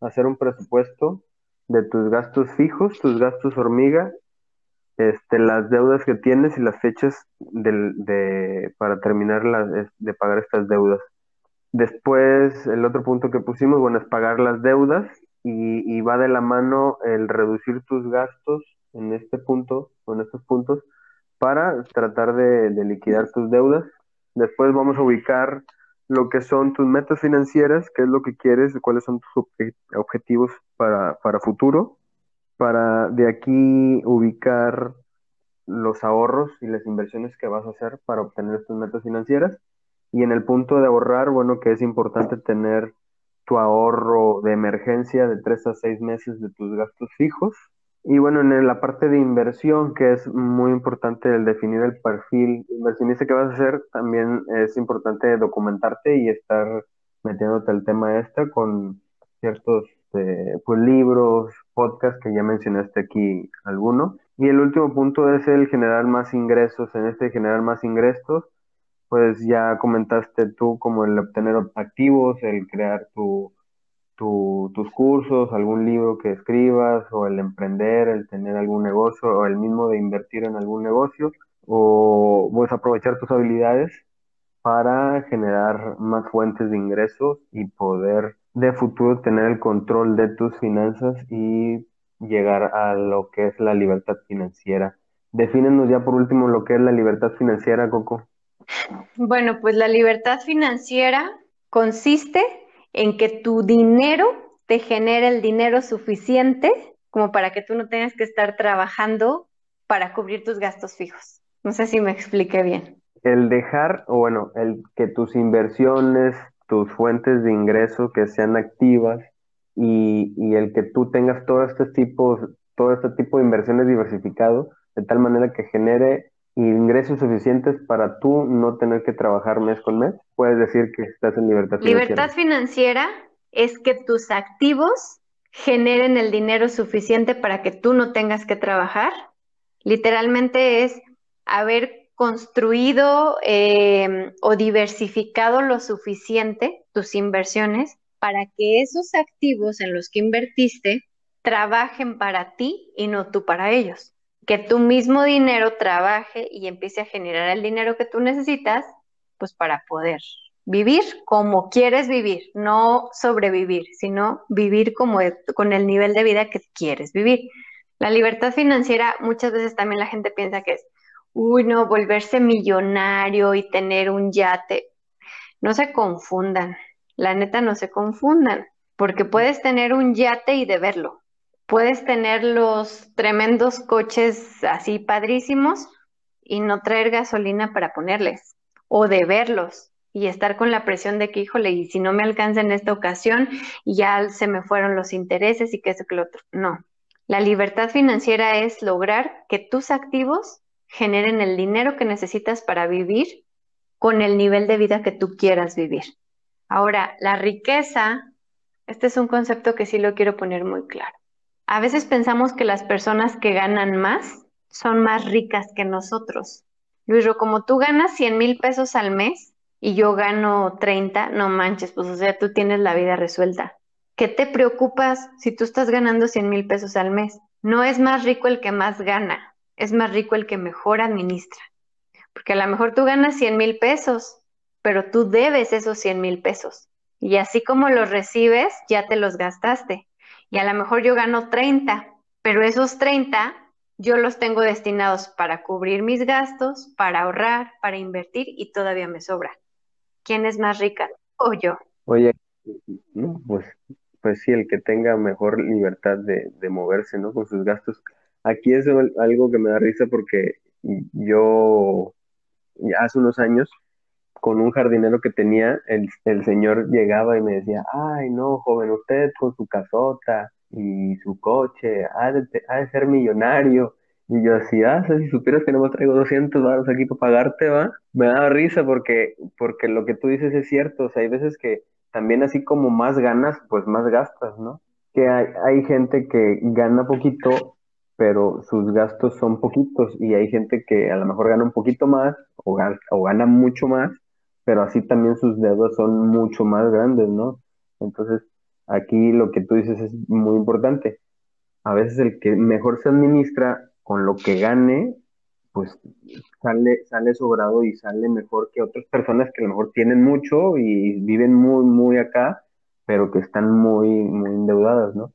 hacer un presupuesto de tus gastos fijos, tus gastos hormiga, este, las deudas que tienes y las fechas de, para terminar de pagar estas deudas. Después, el otro punto que pusimos, bueno, es pagar las deudas y, va de la mano el reducir tus gastos en este punto, en estos puntos, para tratar de, liquidar tus deudas. Después vamos a ubicar lo que son tus metas financieras, qué es lo que quieres, cuáles son tus objetivos para, para futuro, para de aquí ubicar los ahorros y las inversiones que vas a hacer para obtener tus metas financieras y en el punto de ahorrar, bueno, que es importante tener tu ahorro de emergencia de tres a seis meses de tus gastos fijos. Y bueno, en la parte de inversión, que es muy importante el definir el perfil inversionista que vas a hacer, también es importante documentarte y estar metiéndote el tema este con ciertos eh, pues, libros, podcasts que ya mencionaste aquí algunos. Y el último punto es el generar más ingresos. En este generar más ingresos, pues ya comentaste tú como el obtener activos, el crear tu, tus cursos, algún libro que escribas, o el emprender, el tener algún negocio, o el mismo de invertir en algún negocio, o pues aprovechar tus habilidades para generar más fuentes de ingresos y poder de futuro tener el control de tus finanzas y llegar a lo que es la libertad financiera. Defínenos ya por último lo que es la libertad financiera, Coco. Bueno, pues la libertad financiera consiste en que tu dinero te genere el dinero suficiente como para que tú no tengas que estar trabajando para cubrir tus gastos fijos. No sé si me expliqué bien. El dejar, o bueno, el que tus inversiones, tus fuentes de ingreso que sean activas y, el que tú tengas todo este tipo, todo este tipo de inversiones diversificado, de tal manera que genere ingresos suficientes para tú no tener que trabajar mes con mes? Puedes decir que estás en libertad financiera. Libertad financiera es que tus activos generen el dinero suficiente para que tú no tengas que trabajar. Literalmente es haber construido em, o diversificado lo suficiente tus inversiones para que esos activos en los que invertiste trabajen para ti y no tú para ellos que tu mismo dinero trabaje y empiece a generar el dinero que tú necesitas, pues para poder vivir como quieres vivir, no sobrevivir, sino vivir como con el nivel de vida que quieres vivir. La libertad financiera, muchas veces también la gente piensa que es, uy, no, volverse millonario y tener un yate. No se confundan, la neta no se confundan, porque puedes tener un yate y deberlo, puedes tener los tremendos coches así padrísimos y no traer gasolina para ponerles o de verlos y estar con la presión de que, híjole, y si no me alcanza en esta ocasión ya se me fueron los intereses y que eso que lo otro. No, La libertad financiera es lograr que tus activos generen el dinero que necesitas para vivir con el nivel de vida que tú quieras vivir. Ahora, la riqueza, este es un concepto que sí lo quiero poner muy claro. A veces pensamos que las personas que ganan más son más ricas que nosotros. Luis, como tú ganas 100 mil pesos al mes y yo gano 30, no manches, pues o sea, tú tienes la vida resuelta. ¿Qué te preocupas si tú estás ganando 100 mil pesos al mes? No es más rico el que más gana, es más rico el que mejor administra. Porque a lo mejor tú ganas 100 mil pesos, pero tú debes esos 100 mil pesos. Y así como los recibes, ya te los gastaste. Y a lo mejor yo gano 30, pero esos 30 yo los tengo destinados para cubrir mis gastos, para ahorrar, para invertir y todavía me sobra. ¿Quién es más rica? ¿O yo? Oye, pues, pues sí, el que tenga mejor libertad de moverse, ¿no? Con sus gastos. Aquí es algo que me da risa porque yo hace unos años, con un jardinero que tenía, el, el señor llegaba y me decía, ay, no, joven, usted con su casota y su coche, ha de, ser millonario. Y yo así, ah, si supieras que no me traigo 200 dólares aquí para pagarte, va. Me da risa porque, porque lo que tú dices es cierto. O sea, hay veces que también así como más ganas, pues más gastas, ¿no? Que hay, hay gente que gana poquito pero sus gastos son poquitos y hay gente que a lo mejor gana un poquito más o gana, mucho más, pero así también sus deudas son mucho más grandes, ¿no? Entonces, aquí lo que tú dices es muy importante. A veces el que mejor se administra con lo que gane, pues sale, sale sobrado y sale mejor que otras personas que a lo mejor tienen mucho y viven muy, muy acá, pero que están muy, muy endeudadas, ¿no?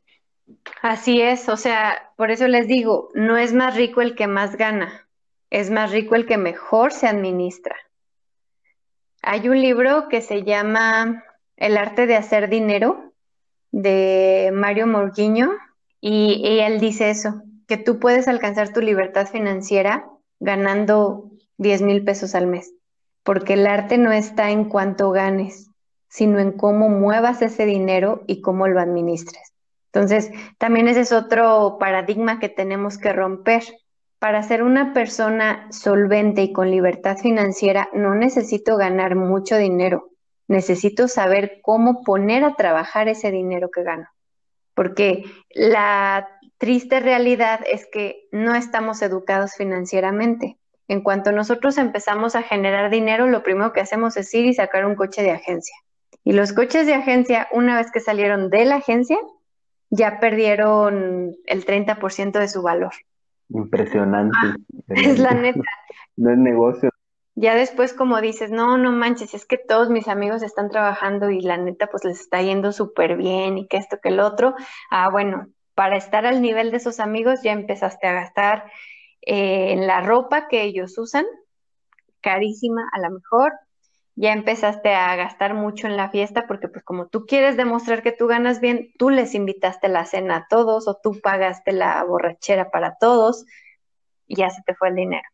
Así es, o sea, por eso les digo, no es más rico el que más gana, es más rico el que mejor se administra. Hay un libro que se llama El arte de hacer dinero de Mario Morguiño y, y él dice eso, que tú puedes alcanzar tu libertad financiera ganando 10 mil pesos al mes, porque el arte no está en cuánto ganes, sino en cómo muevas ese dinero y cómo lo administres. Entonces, también ese es otro paradigma que tenemos que romper. Para ser una persona solvente y con libertad financiera, no necesito ganar mucho dinero, necesito saber cómo poner a trabajar ese dinero que gano. Porque la triste realidad es que no estamos educados financieramente. En cuanto nosotros empezamos a generar dinero, lo primero que hacemos es ir y sacar un coche de agencia. Y los coches de agencia, una vez que salieron de la agencia, ya perdieron el 30% de su valor. Impresionante. Ah, es la neta. *laughs* No es negocio. Ya después como dices, no, no manches, es que todos mis amigos están trabajando y la neta pues les está yendo súper bien y que esto, que el otro. Ah, bueno, para estar al nivel de esos amigos ya empezaste a gastar eh, en la ropa que ellos usan, carísima a lo mejor, ya empezaste a gastar mucho en la fiesta porque pues como tú quieres demostrar que tú ganas bien, tú les invitaste la cena a todos o tú pagaste la borrachera para todos y ya se te fue el dinero.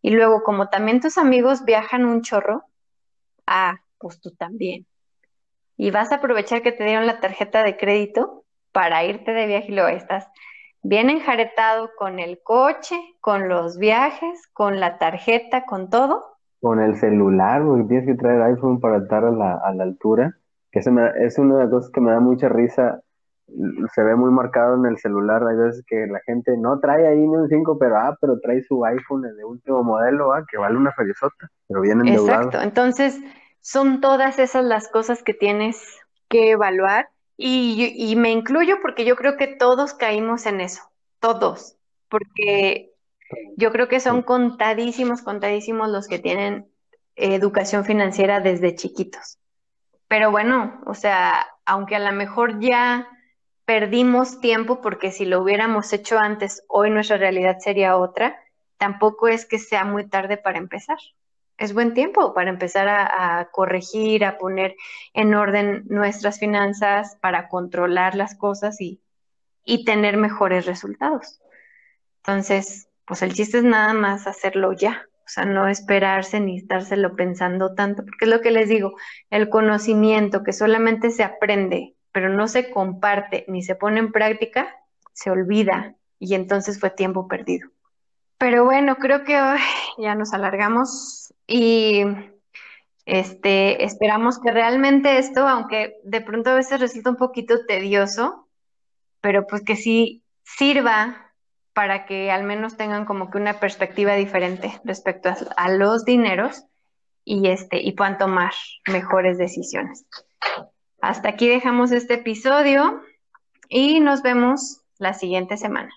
Y luego como también tus amigos viajan un chorro, ah, pues tú también. Y vas a aprovechar que te dieron la tarjeta de crédito para irte de viaje y luego estás bien enjaretado con el coche, con los viajes, con la tarjeta, con todo con el celular, porque tienes que traer iPhone para estar a la, a la altura, que se me, es una de las cosas que me da mucha risa, se ve muy marcado en el celular, hay veces que la gente no trae ahí ni un 5, pero ah, pero trae su iPhone de último modelo, ah, que vale una feriezota, pero viene endeudado. Exacto, entonces son todas esas las cosas que tienes que evaluar y, y me incluyo porque yo creo que todos caímos en eso, todos, porque yo creo que son contadísimos, contadísimos los que tienen educación financiera desde chiquitos. Pero bueno, o sea, aunque a lo mejor ya perdimos tiempo porque si lo hubiéramos hecho antes, hoy nuestra realidad sería otra, tampoco es que sea muy tarde para empezar. Es buen tiempo para empezar a, a corregir, a poner en orden nuestras finanzas, para controlar las cosas y, y tener mejores resultados. Entonces, pues el chiste es nada más hacerlo ya, o sea, no esperarse ni estárselo pensando tanto, porque es lo que les digo, el conocimiento que solamente se aprende, pero no se comparte ni se pone en práctica, se olvida y entonces fue tiempo perdido. Pero bueno, creo que hoy *laughs* ya nos alargamos y este, esperamos que realmente esto, aunque de pronto a veces resulta un poquito tedioso, pero pues que sí sirva para que al menos tengan como que una perspectiva diferente respecto a, los dineros y este y puedan tomar mejores decisiones. Hasta aquí dejamos este episodio y nos vemos la siguiente semana.